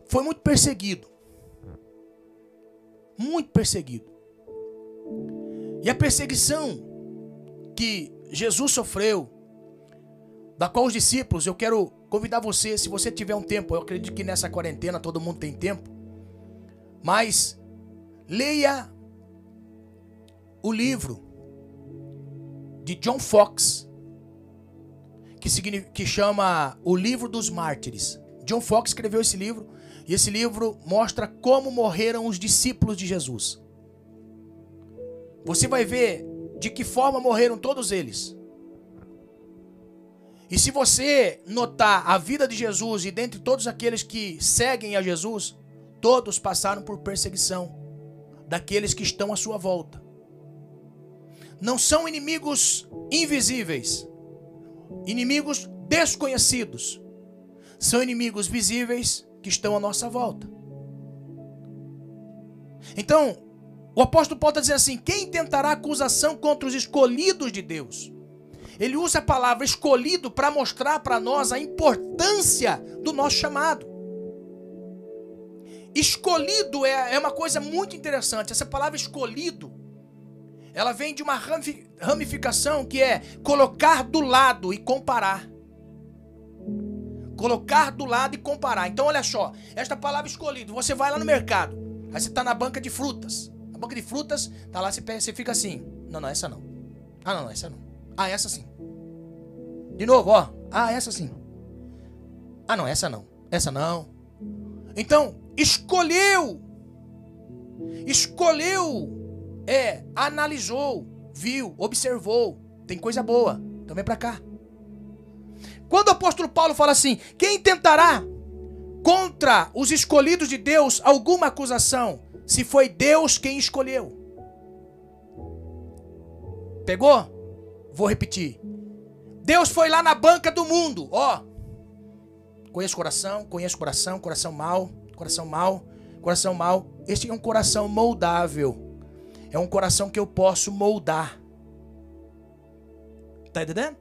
foi muito perseguido. Muito perseguido. E a perseguição que Jesus sofreu, da qual os discípulos, eu quero convidar você, se você tiver um tempo, eu acredito que nessa quarentena todo mundo tem tempo, mas leia o livro de John Fox, que, que chama O Livro dos Mártires. John Fox escreveu esse livro e esse livro mostra como morreram os discípulos de Jesus. Você vai ver de que forma morreram todos eles. E se você notar a vida de Jesus e dentre todos aqueles que seguem a Jesus, todos passaram por perseguição daqueles que estão à sua volta não são inimigos invisíveis, inimigos desconhecidos. São inimigos visíveis que estão à nossa volta. Então, o apóstolo Paulo está dizendo assim: quem tentará acusação contra os escolhidos de Deus? Ele usa a palavra escolhido para mostrar para nós a importância do nosso chamado. Escolhido é, é uma coisa muito interessante. Essa palavra escolhido ela vem de uma ramificação que é colocar do lado e comparar. Colocar do lado e comparar. Então, olha só, esta palavra escolhido, você vai lá no mercado, aí você está na banca de frutas. Banca de frutas, tá lá, você, você fica assim. Não, não, essa não. Ah, não, não, essa não. Ah, essa sim. De novo, ó. Ah, essa sim. Ah, não, essa não. Essa não. Então, escolheu. Escolheu é, analisou, viu, observou. Tem coisa boa. Então vem para cá. Quando o apóstolo Paulo fala assim: quem tentará contra os escolhidos de Deus alguma acusação, se foi Deus quem escolheu? Pegou? Vou repetir. Deus foi lá na banca do mundo, ó. Conheço coração, conheço coração, coração mal, coração mal, coração mal. Este é um coração moldável. É um coração que eu posso moldar. Tá entendendo?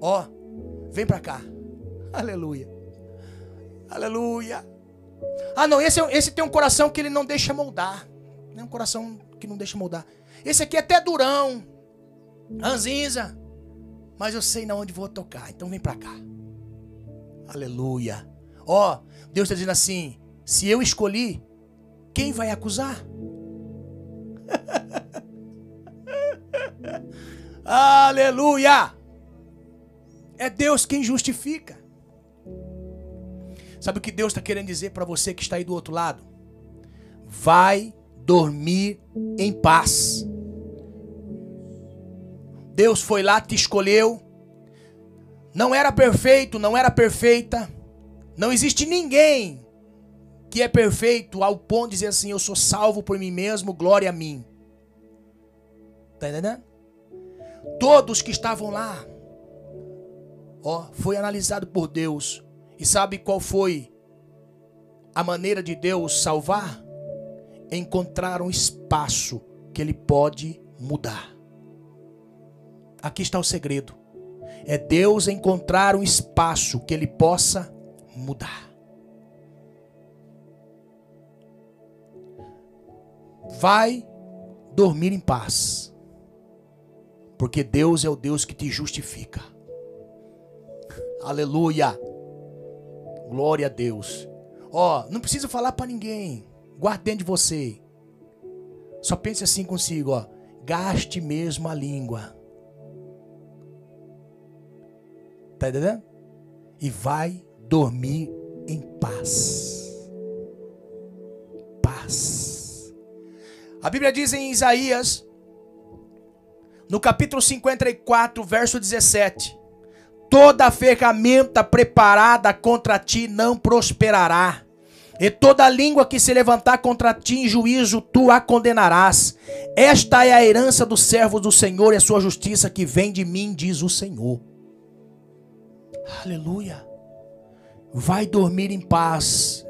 Ó, vem pra cá. *laughs* Aleluia. Aleluia. Ah, não, esse, é esse tem um coração que ele não deixa moldar. É um coração que não deixa moldar. Esse aqui é até durão, ranzinza, mas eu sei na onde vou tocar, então vem pra cá. Aleluia. Ó, oh, Deus está dizendo assim: se eu escolhi, quem vai acusar? *laughs* Aleluia! É Deus quem justifica. Sabe o que Deus está querendo dizer para você que está aí do outro lado? Vai dormir em paz. Deus foi lá, te escolheu. Não era perfeito, não era perfeita. Não existe ninguém que é perfeito ao ponto de dizer assim: Eu sou salvo por mim mesmo, glória a mim. Tá entendendo? Todos que estavam lá, ó, foi analisado por Deus. E sabe qual foi a maneira de Deus salvar? Encontrar um espaço que ele pode mudar. Aqui está o segredo. É Deus encontrar um espaço que ele possa mudar. Vai dormir em paz. Porque Deus é o Deus que te justifica. Aleluia. Glória a Deus. Ó, oh, não precisa falar para ninguém. Guarde dentro de você. Só pense assim consigo, ó. Gaste mesmo a língua. Tá entendendo? E vai dormir em paz. Paz. A Bíblia diz em Isaías, no capítulo 54, verso 17: Toda ferramenta preparada contra ti não prosperará, e toda língua que se levantar contra ti em juízo, tu a condenarás. Esta é a herança dos servos do Senhor e a sua justiça que vem de mim, diz o Senhor. Aleluia. Vai dormir em paz,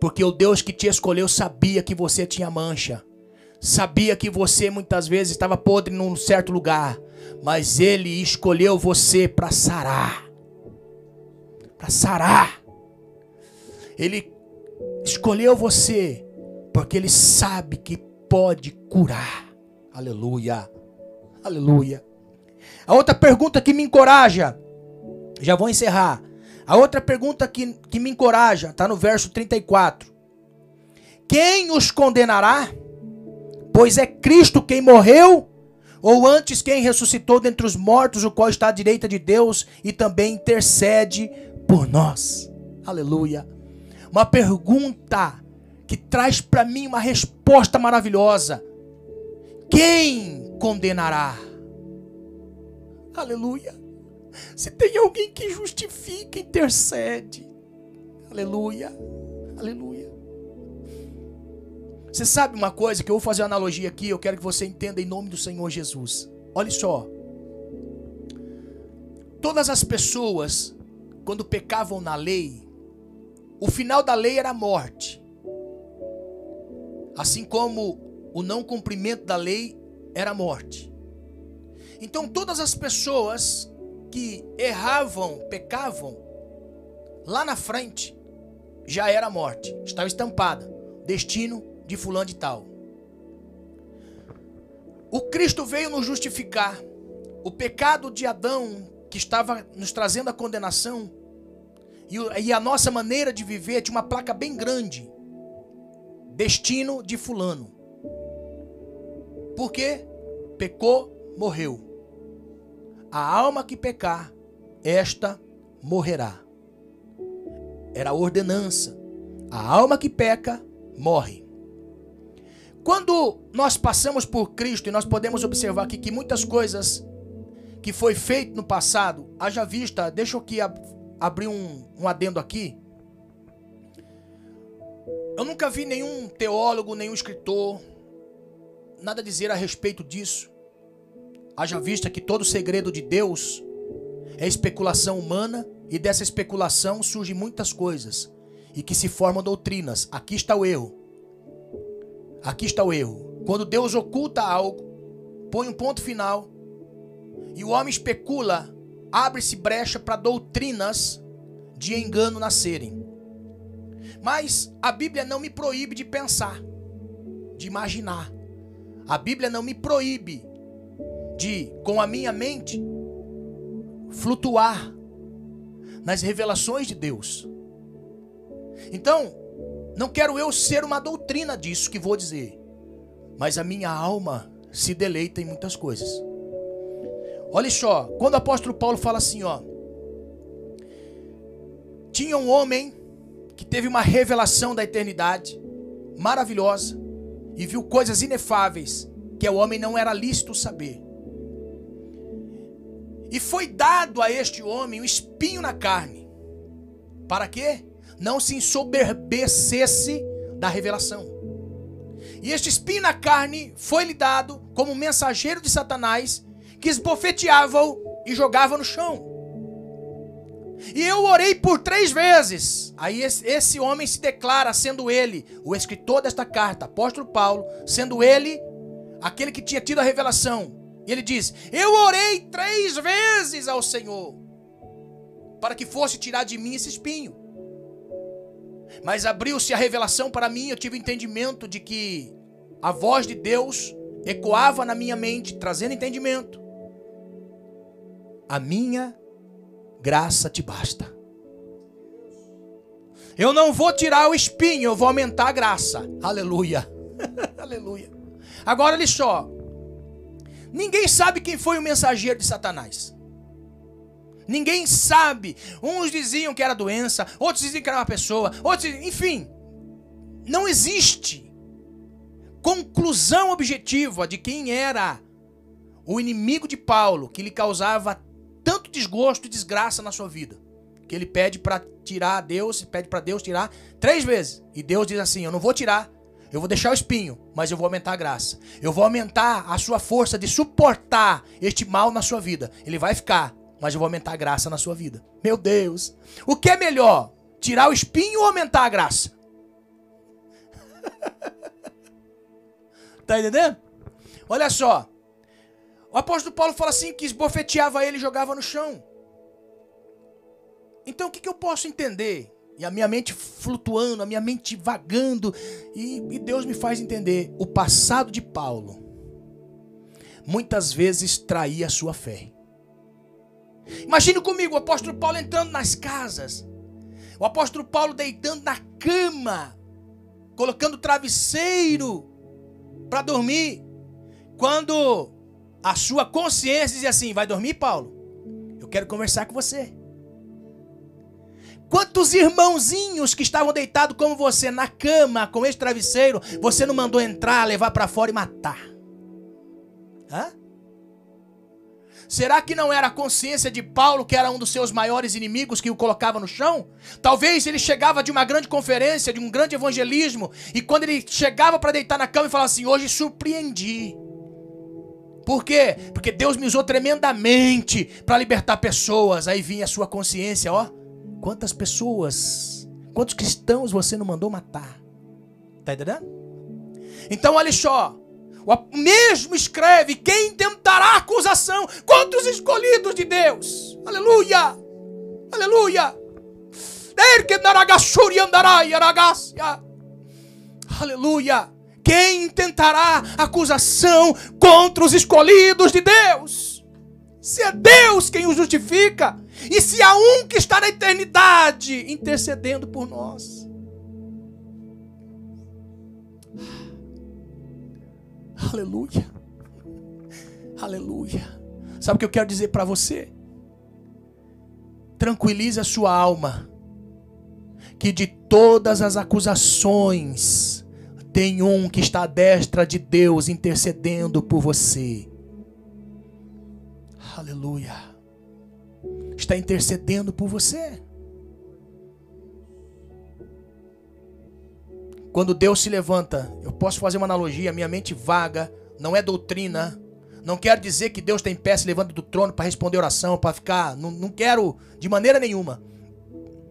porque o Deus que te escolheu sabia que você tinha mancha, sabia que você muitas vezes estava podre num certo lugar, mas Ele escolheu você para sarar, para sarar. Ele escolheu você porque Ele sabe que pode curar. Aleluia, aleluia. A outra pergunta que me encoraja, já vou encerrar. A outra pergunta que, que me encoraja está no verso 34. Quem os condenará? Pois é Cristo quem morreu, ou antes quem ressuscitou dentre os mortos, o qual está à direita de Deus e também intercede por nós. Aleluia. Uma pergunta que traz para mim uma resposta maravilhosa. Quem condenará? Aleluia. Se tem alguém que justifica, intercede. Aleluia. Aleluia. Você sabe uma coisa que eu vou fazer uma analogia aqui, eu quero que você entenda em nome do Senhor Jesus. Olha só. Todas as pessoas, quando pecavam na lei, o final da lei era a morte. Assim como o não cumprimento da lei era a morte. Então todas as pessoas que erravam, pecavam, lá na frente já era a morte, estava estampada, destino de fulano de tal. O Cristo veio nos justificar. O pecado de Adão, que estava nos trazendo a condenação, e a nossa maneira de viver tinha uma placa bem grande: destino de fulano. Por quê? Pecou, morreu. A alma que pecar, esta morrerá. Era a ordenança. A alma que peca, morre. Quando nós passamos por Cristo e nós podemos observar aqui que muitas coisas que foi feito no passado, haja vista, deixa eu aqui ab abrir um, um adendo aqui. Eu nunca vi nenhum teólogo, nenhum escritor, nada dizer a respeito disso. Haja vista que todo segredo de Deus é especulação humana e dessa especulação surgem muitas coisas e que se formam doutrinas. Aqui está o erro. Aqui está o erro. Quando Deus oculta algo, põe um ponto final e o homem especula, abre-se brecha para doutrinas de engano nascerem. Mas a Bíblia não me proíbe de pensar, de imaginar. A Bíblia não me proíbe de, com a minha mente, flutuar nas revelações de Deus. Então, não quero eu ser uma doutrina disso que vou dizer, mas a minha alma se deleita em muitas coisas. Olha só, quando o apóstolo Paulo fala assim, ó, tinha um homem que teve uma revelação da eternidade maravilhosa e viu coisas inefáveis que ao homem não era lícito saber. E foi dado a este homem um espinho na carne. Para quê? Não se ensoberbecesse da revelação. E este espinho na carne foi-lhe dado como mensageiro de Satanás que esbofeteava-o e jogava no chão. E eu orei por três vezes. Aí esse, homem se declara, sendo ele o escritor desta carta, apóstolo Paulo, sendo ele aquele que tinha tido a revelação. E ele diz: Eu orei três vezes ao Senhor para que fosse tirar de mim esse espinho. Mas abriu-se a revelação para mim, eu tive entendimento de que a voz de Deus ecoava na minha mente, trazendo entendimento. A minha graça te basta. Eu não vou tirar o espinho, eu vou aumentar a graça. Aleluia. *laughs* Aleluia. Agora olha só. Ninguém sabe quem foi o mensageiro de Satanás. Ninguém sabe. Uns diziam que era doença, outros diziam que era uma pessoa, outros, enfim. Não existe conclusão objetiva de quem era o inimigo de Paulo que lhe causava tanto desgosto e desgraça na sua vida. Que ele pede para tirar a Deus, pede para Deus tirar três vezes. E Deus diz assim: Eu não vou tirar, eu vou deixar o espinho, mas eu vou aumentar a graça. Eu vou aumentar a sua força de suportar este mal na sua vida. Ele vai ficar, mas eu vou aumentar a graça na sua vida. Meu Deus. O que é melhor? Tirar o espinho ou aumentar a graça? *laughs* tá entendendo? Olha só. O apóstolo Paulo fala assim que esbofeteava ele e jogava no chão. Então o que, que eu posso entender? E a minha mente flutuando, a minha mente vagando, e, e Deus me faz entender o passado de Paulo. Muitas vezes traía a sua fé. Imagine comigo o apóstolo Paulo entrando nas casas, o apóstolo Paulo deitando na cama, colocando travesseiro para dormir, quando a sua consciência diz assim: vai dormir, Paulo? Eu quero conversar com você. Quantos irmãozinhos que estavam deitados como você na cama com esse travesseiro, você não mandou entrar, levar para fora e matar? Hã? Será que não era a consciência de Paulo que era um dos seus maiores inimigos que o colocava no chão? Talvez ele chegava de uma grande conferência, de um grande evangelismo, e quando ele chegava para deitar na cama e falava assim: Hoje surpreendi. Por quê? Porque Deus me usou tremendamente para libertar pessoas. Aí vinha a sua consciência, ó. Quantas pessoas, quantos cristãos você não mandou matar? Tá entendendo? Então, olha só. O mesmo escreve: quem tentará acusação contra os escolhidos de Deus? Aleluia! Aleluia! Aleluia! Quem intentará acusação contra os escolhidos de Deus? Se é Deus quem os justifica, e se há um que está na eternidade intercedendo por nós. Aleluia. Aleluia. Sabe o que eu quero dizer para você? Tranquilize a sua alma, que de todas as acusações tem um que está à destra de Deus intercedendo por você. Aleluia. Está intercedendo por você. Quando Deus se levanta, eu posso fazer uma analogia, minha mente vaga, não é doutrina. Não quero dizer que Deus tem pé se levanta do trono para responder oração, para ficar. Não, não quero de maneira nenhuma.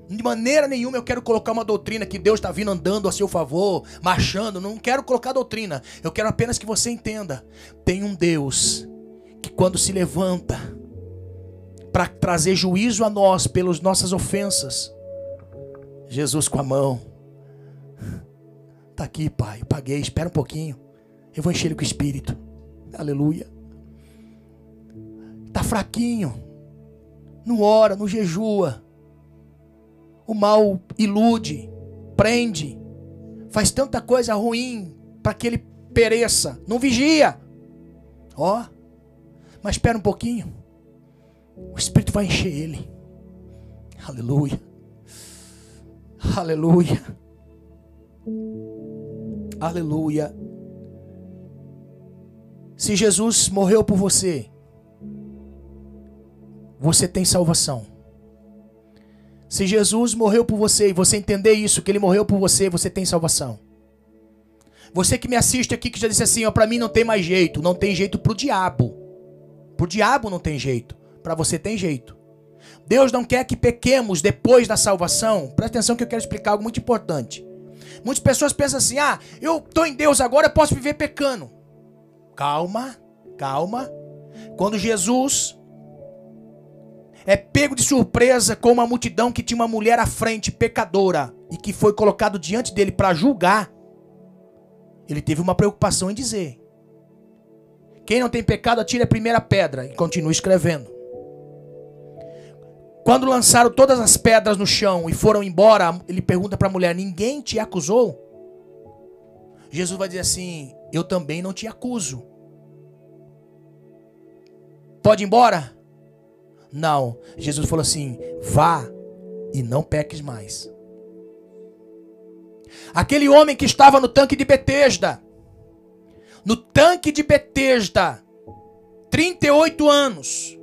De maneira nenhuma eu quero colocar uma doutrina que Deus está vindo andando a seu favor, marchando. Não quero colocar doutrina. Eu quero apenas que você entenda. Tem um Deus que quando se levanta para trazer juízo a nós pelas nossas ofensas, Jesus com a mão. Tá aqui, pai. Paguei. Espera um pouquinho. Eu vou encher ele com o espírito. Aleluia. Tá fraquinho. Não ora, não jejua. O mal ilude, prende, faz tanta coisa ruim para que ele pereça. Não vigia. Ó, mas espera um pouquinho. O Espírito vai encher ele. Aleluia. Aleluia. Aleluia. Se Jesus morreu por você, você tem salvação. Se Jesus morreu por você e você entender isso, que ele morreu por você, você tem salvação. Você que me assiste aqui que já disse assim, ó, para mim não tem mais jeito, não tem jeito pro diabo. Pro diabo não tem jeito, para você tem jeito. Deus não quer que pequemos depois da salvação. Presta atenção que eu quero explicar algo muito importante. Muitas pessoas pensam assim: "Ah, eu tô em Deus agora, eu posso viver pecando". Calma, calma. Quando Jesus é pego de surpresa com uma multidão que tinha uma mulher à frente, pecadora, e que foi colocado diante dele para julgar, ele teve uma preocupação em dizer: Quem não tem pecado, atire a primeira pedra, e continua escrevendo. Quando lançaram todas as pedras no chão e foram embora, ele pergunta para a mulher: Ninguém te acusou? Jesus vai dizer assim: Eu também não te acuso. Pode ir embora? Não. Jesus falou assim: Vá e não peques mais. Aquele homem que estava no tanque de Betesda, no tanque de Betesda, 38 anos,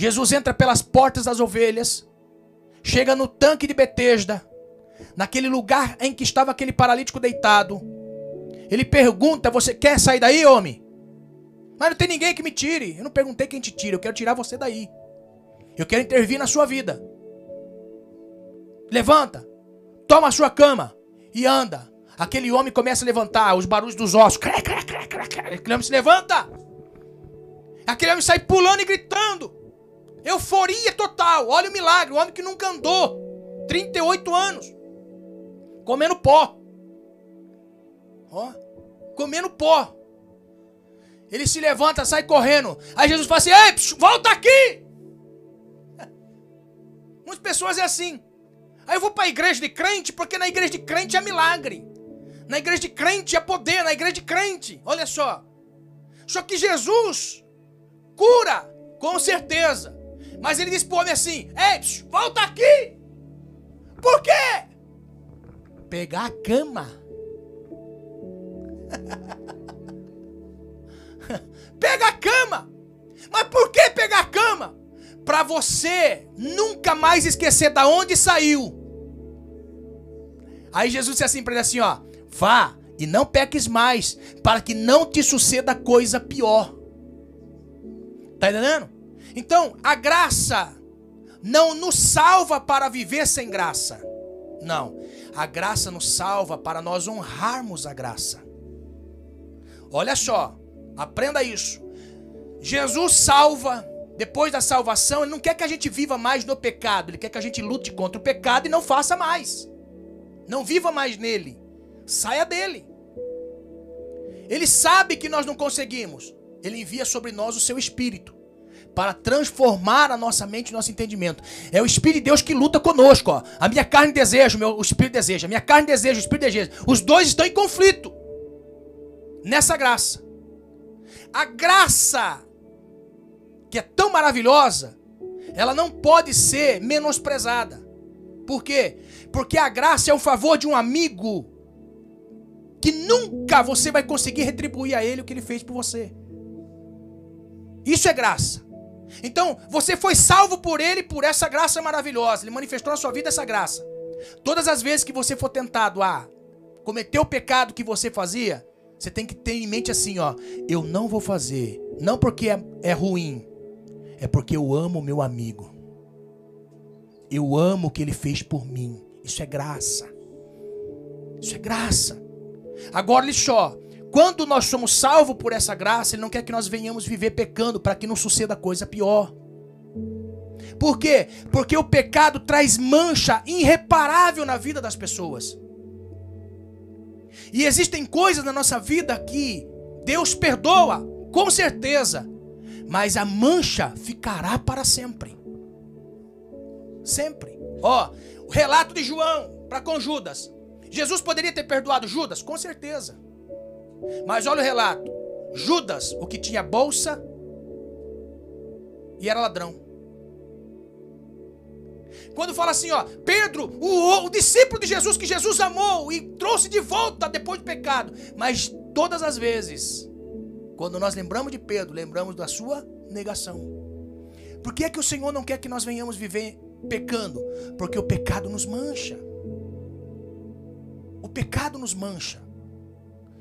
Jesus entra pelas portas das ovelhas, chega no tanque de Betesda, naquele lugar em que estava aquele paralítico deitado. Ele pergunta: Você quer sair daí, homem? Mas não tem ninguém que me tire. Eu não perguntei quem te tira, eu quero tirar você daí. Eu quero intervir na sua vida. Levanta, toma a sua cama e anda. Aquele homem começa a levantar, os barulhos dos ossos. Aquele homem se levanta. Aquele homem sai pulando e gritando. Euforia total. Olha o milagre. O homem que nunca andou. 38 anos. Comendo pó. Ó. Comendo pó. Ele se levanta, sai correndo. Aí Jesus fala assim: Ei, volta aqui! *laughs* Muitas pessoas é assim. Aí eu vou para a igreja de crente, porque na igreja de crente é milagre. Na igreja de crente é poder, na igreja de crente. Olha só. Só que Jesus cura, com certeza. Mas ele disse pro homem assim: Ei, volta aqui! Por quê? Pegar a cama. *laughs* Pega a cama! Mas por que pegar a cama? Para você nunca mais esquecer da onde saiu. Aí Jesus disse assim para ele assim, ó: "Vá e não peques mais, para que não te suceda coisa pior." Tá entendendo? Então, a graça não nos salva para viver sem graça. Não. A graça nos salva para nós honrarmos a graça. Olha só, aprenda isso. Jesus salva, depois da salvação, ele não quer que a gente viva mais no pecado, ele quer que a gente lute contra o pecado e não faça mais. Não viva mais nele. Saia dele. Ele sabe que nós não conseguimos. Ele envia sobre nós o seu espírito para transformar a nossa mente e nosso entendimento. É o Espírito de Deus que luta conosco. Ó. A minha carne deseja, o, meu, o Espírito deseja. A minha carne deseja, o Espírito deseja. Os dois estão em conflito nessa graça. A graça, que é tão maravilhosa, ela não pode ser menosprezada. Por quê? Porque a graça é o favor de um amigo que nunca você vai conseguir retribuir a ele o que ele fez por você. Isso é graça. Então, você foi salvo por ele por essa graça maravilhosa. Ele manifestou na sua vida essa graça. Todas as vezes que você for tentado a cometer o pecado que você fazia, você tem que ter em mente assim, ó, eu não vou fazer, não porque é, é ruim, é porque eu amo meu amigo. Eu amo o que ele fez por mim. Isso é graça. Isso é graça. Agora, lhe só, quando nós somos salvos por essa graça, Ele não quer que nós venhamos viver pecando para que não suceda coisa pior. Por quê? Porque o pecado traz mancha irreparável na vida das pessoas. E existem coisas na nossa vida que Deus perdoa, com certeza, mas a mancha ficará para sempre. Sempre. Ó, o relato de João para com Judas. Jesus poderia ter perdoado Judas? Com certeza. Mas olha o relato. Judas, o que tinha bolsa e era ladrão. Quando fala assim, ó, Pedro, o, o discípulo de Jesus que Jesus amou e trouxe de volta depois do pecado. Mas todas as vezes, quando nós lembramos de Pedro, lembramos da sua negação. Por que é que o Senhor não quer que nós venhamos viver pecando? Porque o pecado nos mancha. O pecado nos mancha.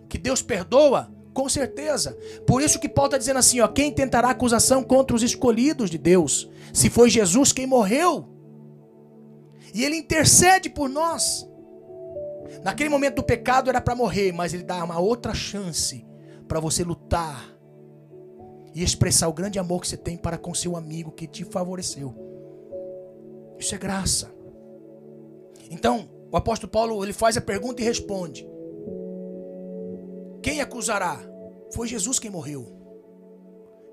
Que Deus perdoa, com certeza. Por isso que Paulo está dizendo assim, ó, quem tentará acusação contra os escolhidos de Deus? Se foi Jesus quem morreu. E ele intercede por nós. Naquele momento do pecado era para morrer, mas ele dá uma outra chance para você lutar e expressar o grande amor que você tem para com seu amigo que te favoreceu. Isso é graça. Então, o apóstolo Paulo ele faz a pergunta e responde: Quem acusará? Foi Jesus quem morreu.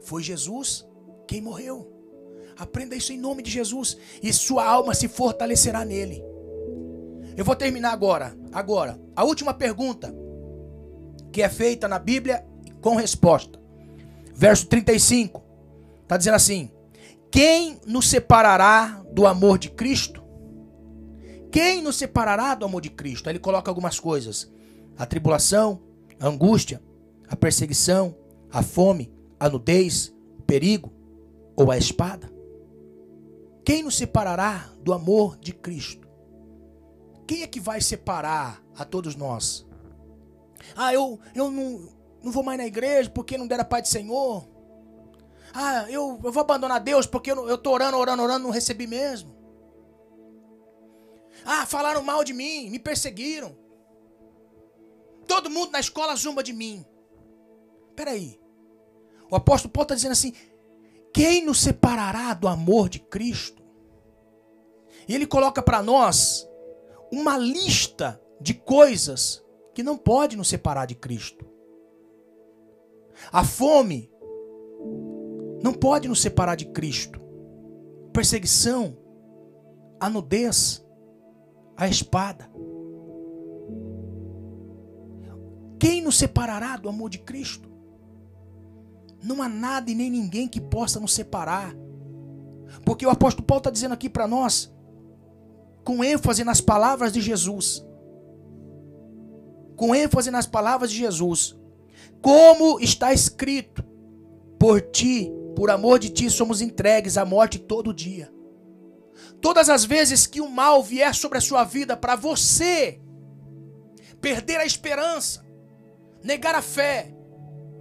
Foi Jesus quem morreu. Aprenda isso em nome de Jesus e sua alma se fortalecerá nele. Eu vou terminar agora. Agora, a última pergunta que é feita na Bíblia com resposta. Verso 35. Está dizendo assim: Quem nos separará do amor de Cristo? Quem nos separará do amor de Cristo? Aí ele coloca algumas coisas: a tribulação, a angústia, a perseguição, a fome, a nudez, o perigo ou a espada? Quem nos separará do amor de Cristo? Quem é que vai separar a todos nós? Ah, eu, eu não, não vou mais na igreja porque não der a paz do Senhor. Ah, eu, eu vou abandonar Deus porque eu, eu orando, orando, orando, não recebi mesmo. Ah, falaram mal de mim, me perseguiram. Todo mundo na escola zumba de mim. Peraí. O apóstolo Paulo está dizendo assim: quem nos separará do amor de Cristo? E ele coloca para nós uma lista de coisas que não pode nos separar de Cristo. A fome não pode nos separar de Cristo. Perseguição, a nudez, a espada. Quem nos separará do amor de Cristo? Não há nada e nem ninguém que possa nos separar. Porque o apóstolo Paulo está dizendo aqui para nós, com ênfase nas palavras de Jesus. Com ênfase nas palavras de Jesus. Como está escrito: Por ti, por amor de ti, somos entregues à morte todo dia. Todas as vezes que o mal vier sobre a sua vida para você perder a esperança, negar a fé,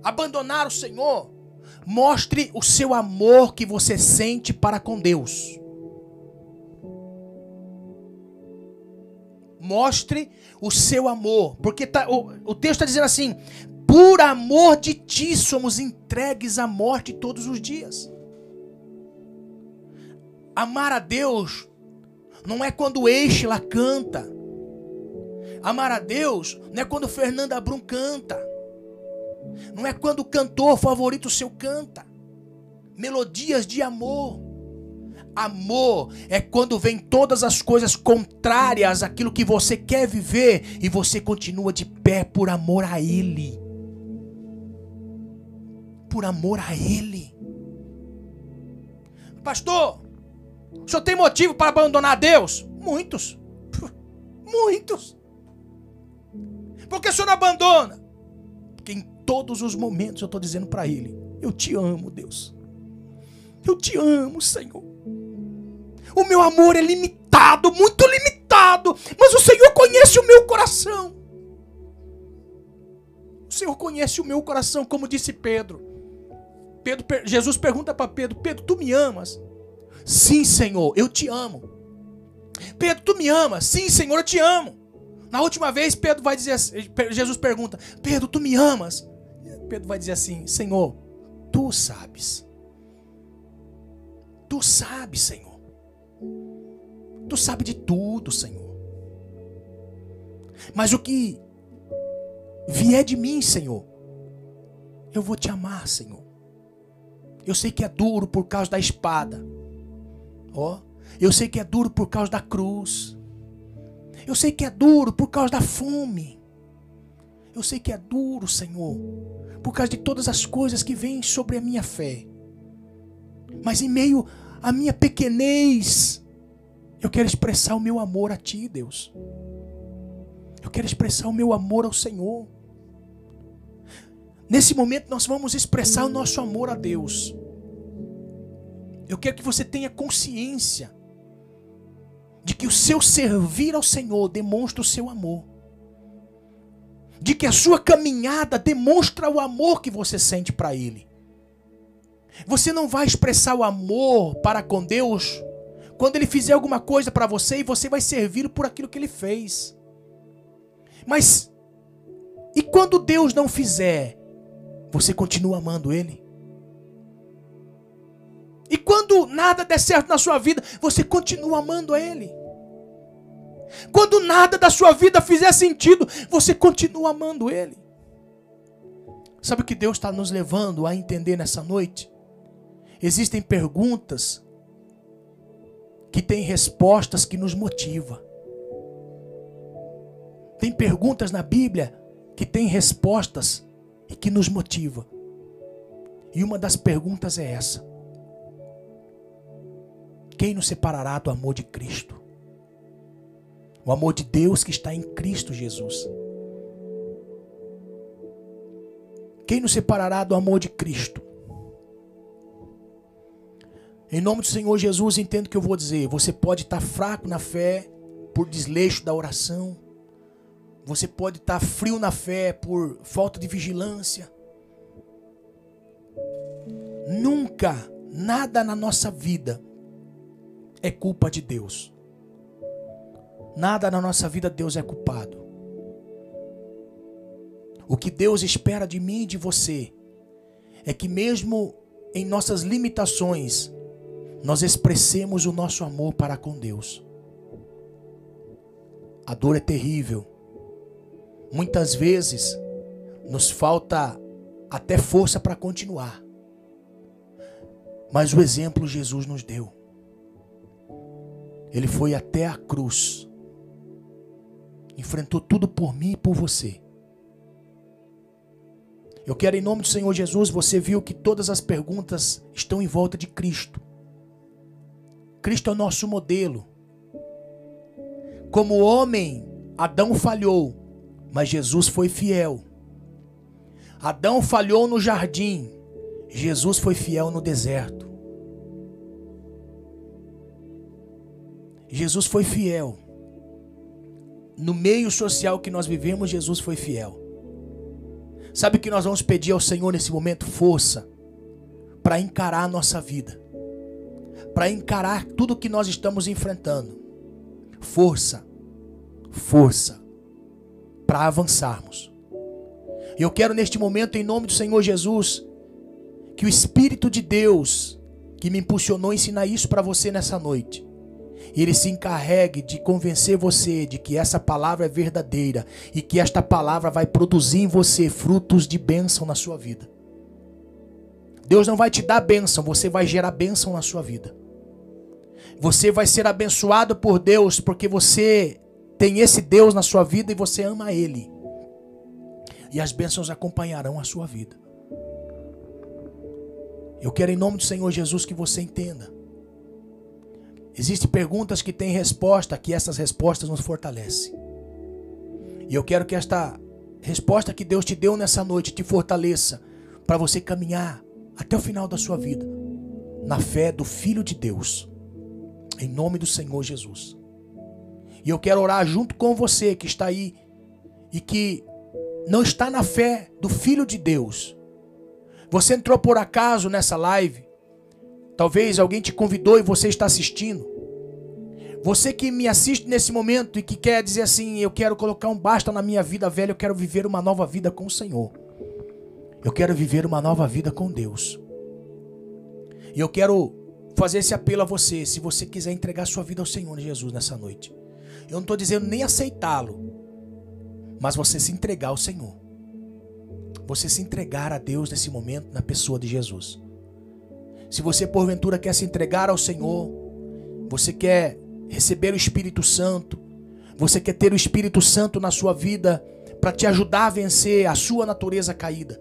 abandonar o Senhor, Mostre o seu amor que você sente para com Deus. Mostre o seu amor. Porque tá, o, o texto está dizendo assim: por amor de ti somos entregues à morte todos os dias. Amar a Deus não é quando Eichla canta. Amar a Deus não é quando Fernanda Brum canta. Não é quando o cantor favorito seu canta. Melodias de amor. Amor é quando vem todas as coisas contrárias àquilo que você quer viver e você continua de pé por amor a Ele. Por amor a Ele. Pastor, o senhor tem motivo para abandonar Deus? Muitos. *laughs* Muitos. Por que o senhor não abandona? Porque em todos os momentos eu estou dizendo para Ele: Eu te amo, Deus. Eu te amo, Senhor. O meu amor é limitado, muito limitado, mas o Senhor conhece o meu coração. O Senhor conhece o meu coração, como disse Pedro. Pedro Jesus pergunta para Pedro: Pedro, tu me amas? Sim, Senhor, eu te amo. Pedro, tu me amas? Sim, Senhor, eu te amo. Na última vez, Pedro vai dizer, Jesus pergunta: Pedro, tu me amas? Pedro vai dizer assim: Senhor, tu sabes. Tu sabes, Senhor. Tu sabes de tudo, Senhor. Mas o que vier de mim, Senhor, Eu vou te amar, Senhor. Eu sei que é duro por causa da espada. Ó, eu sei que é duro por causa da cruz. Eu sei que é duro por causa da fome. Eu sei que é duro, Senhor, por causa de todas as coisas que vêm sobre a minha fé. Mas em meio à minha pequenez, eu quero expressar o meu amor a Ti, Deus. Eu quero expressar o meu amor ao Senhor. Nesse momento nós vamos expressar o nosso amor a Deus. Eu quero que você tenha consciência de que o seu servir ao Senhor demonstra o seu amor. De que a sua caminhada demonstra o amor que você sente para Ele. Você não vai expressar o amor para com Deus quando Ele fizer alguma coisa para você e você vai servir por aquilo que Ele fez. Mas, e quando Deus não fizer, você continua amando Ele? E quando nada der certo na sua vida, você continua amando a Ele. Quando nada da sua vida fizer sentido, você continua amando Ele. Sabe o que Deus está nos levando a entender nessa noite? Existem perguntas que têm respostas que nos motivam. Tem perguntas na Bíblia que têm respostas e que nos motiva. E uma das perguntas é essa: quem nos separará do amor de Cristo? O amor de Deus que está em Cristo Jesus. Quem nos separará do amor de Cristo? Em nome do Senhor Jesus, entendo o que eu vou dizer. Você pode estar fraco na fé por desleixo da oração. Você pode estar frio na fé por falta de vigilância. Nunca, nada na nossa vida é culpa de Deus. Nada na nossa vida Deus é culpado. O que Deus espera de mim e de você é que, mesmo em nossas limitações, nós expressemos o nosso amor para com Deus. A dor é terrível. Muitas vezes nos falta até força para continuar. Mas o exemplo Jesus nos deu. Ele foi até a cruz. Enfrentou tudo por mim e por você. Eu quero, em nome do Senhor Jesus, você viu que todas as perguntas estão em volta de Cristo. Cristo é o nosso modelo. Como homem, Adão falhou, mas Jesus foi fiel. Adão falhou no jardim, Jesus foi fiel no deserto. Jesus foi fiel. No meio social que nós vivemos, Jesus foi fiel. Sabe o que nós vamos pedir ao Senhor nesse momento? Força para encarar a nossa vida, para encarar tudo que nós estamos enfrentando. Força, força para avançarmos. Eu quero neste momento, em nome do Senhor Jesus, que o Espírito de Deus que me impulsionou a ensinar isso para você nessa noite, ele se encarregue de convencer você de que essa palavra é verdadeira e que esta palavra vai produzir em você frutos de bênção na sua vida. Deus não vai te dar bênção, você vai gerar bênção na sua vida. Você vai ser abençoado por Deus porque você tem esse Deus na sua vida e você ama Ele. E as bênçãos acompanharão a sua vida. Eu quero, em nome do Senhor Jesus, que você entenda Existem perguntas que têm resposta, que essas respostas nos fortalecem. E eu quero que esta resposta que Deus te deu nessa noite te fortaleça para você caminhar até o final da sua vida na fé do Filho de Deus, em nome do Senhor Jesus. E eu quero orar junto com você que está aí e que não está na fé do Filho de Deus. Você entrou por acaso nessa live Talvez alguém te convidou e você está assistindo. Você que me assiste nesse momento e que quer dizer assim: eu quero colocar um basta na minha vida velha, eu quero viver uma nova vida com o Senhor. Eu quero viver uma nova vida com Deus. E eu quero fazer esse apelo a você, se você quiser entregar sua vida ao Senhor Jesus nessa noite. Eu não estou dizendo nem aceitá-lo, mas você se entregar ao Senhor. você se entregar a Deus nesse momento na pessoa de Jesus. Se você porventura quer se entregar ao Senhor, você quer receber o Espírito Santo, você quer ter o Espírito Santo na sua vida para te ajudar a vencer a sua natureza caída.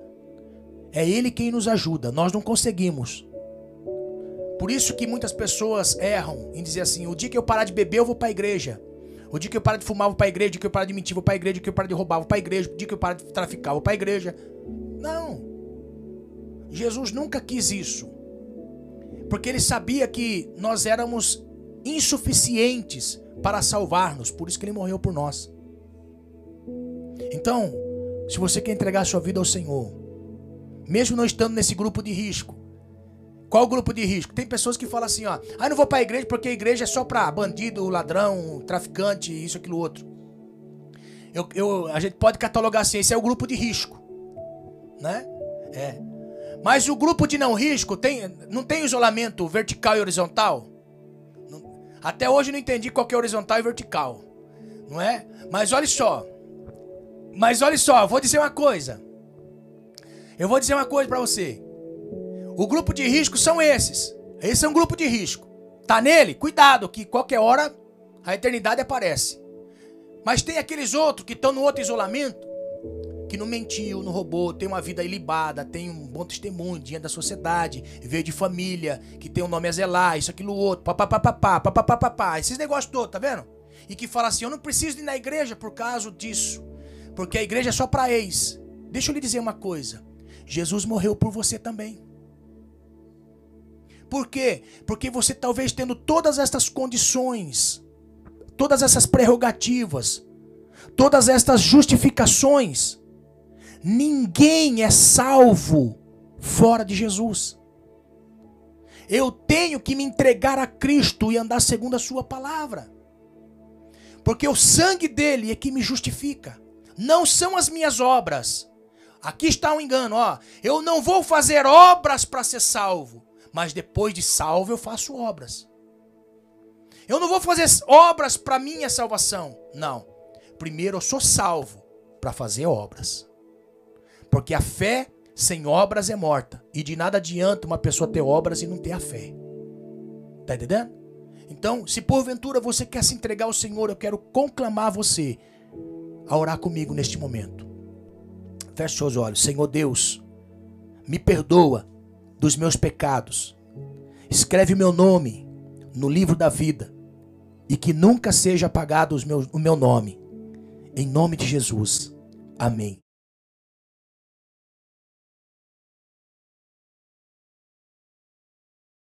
É Ele quem nos ajuda, nós não conseguimos. Por isso que muitas pessoas erram em dizer assim: o dia que eu parar de beber, eu vou para a igreja. O dia que eu parar de fumar, eu vou para a igreja. O dia que eu parar de mentir, eu vou para a igreja. O dia que eu parar de roubar, eu vou para a igreja. O dia que eu parar de traficar, eu vou para a igreja. Não. Jesus nunca quis isso. Porque ele sabia que nós éramos insuficientes para salvar-nos. Por isso que ele morreu por nós. Então, se você quer entregar sua vida ao Senhor, mesmo não estando nesse grupo de risco, qual grupo de risco? Tem pessoas que falam assim, ó, ah, não vou para a igreja porque a igreja é só para bandido, ladrão, traficante, isso, aquilo, outro. Eu, eu, a gente pode catalogar assim, esse é o grupo de risco, né? É. Mas o grupo de não risco tem, não tem isolamento vertical e horizontal? Até hoje não entendi qual que é horizontal e vertical, não é? Mas olha só, mas olha só, vou dizer uma coisa. Eu vou dizer uma coisa para você. O grupo de risco são esses. Esse é um grupo de risco. Tá nele? Cuidado, que qualquer hora a eternidade aparece. Mas tem aqueles outros que estão no outro isolamento, que não mentiu, não roubou, tem uma vida ilibada, tem um bom testemunho diante da sociedade, veio de família, que tem um nome a zelar, isso, aquilo, outro, papapá, papapá, esses negócios todos, tá vendo? E que fala assim: eu não preciso ir na igreja por causa disso, porque a igreja é só para ex. Deixa eu lhe dizer uma coisa: Jesus morreu por você também. Por quê? Porque você talvez tendo todas essas condições, todas essas prerrogativas, todas estas justificações, ninguém é salvo fora de Jesus. Eu tenho que me entregar a Cristo e andar segundo a Sua palavra. Porque o sangue dele é que me justifica. Não são as minhas obras. Aqui está um engano, ó. Eu não vou fazer obras para ser salvo mas depois de salvo eu faço obras. Eu não vou fazer obras para minha salvação. Não. Primeiro eu sou salvo para fazer obras. Porque a fé sem obras é morta. E de nada adianta uma pessoa ter obras e não ter a fé. Tá entendendo? Então, se porventura você quer se entregar ao Senhor, eu quero conclamar você a orar comigo neste momento. Feche seus olhos. Senhor Deus, me perdoa dos meus pecados. Escreve meu nome no livro da vida e que nunca seja apagado o meu nome. Em nome de Jesus. Amém.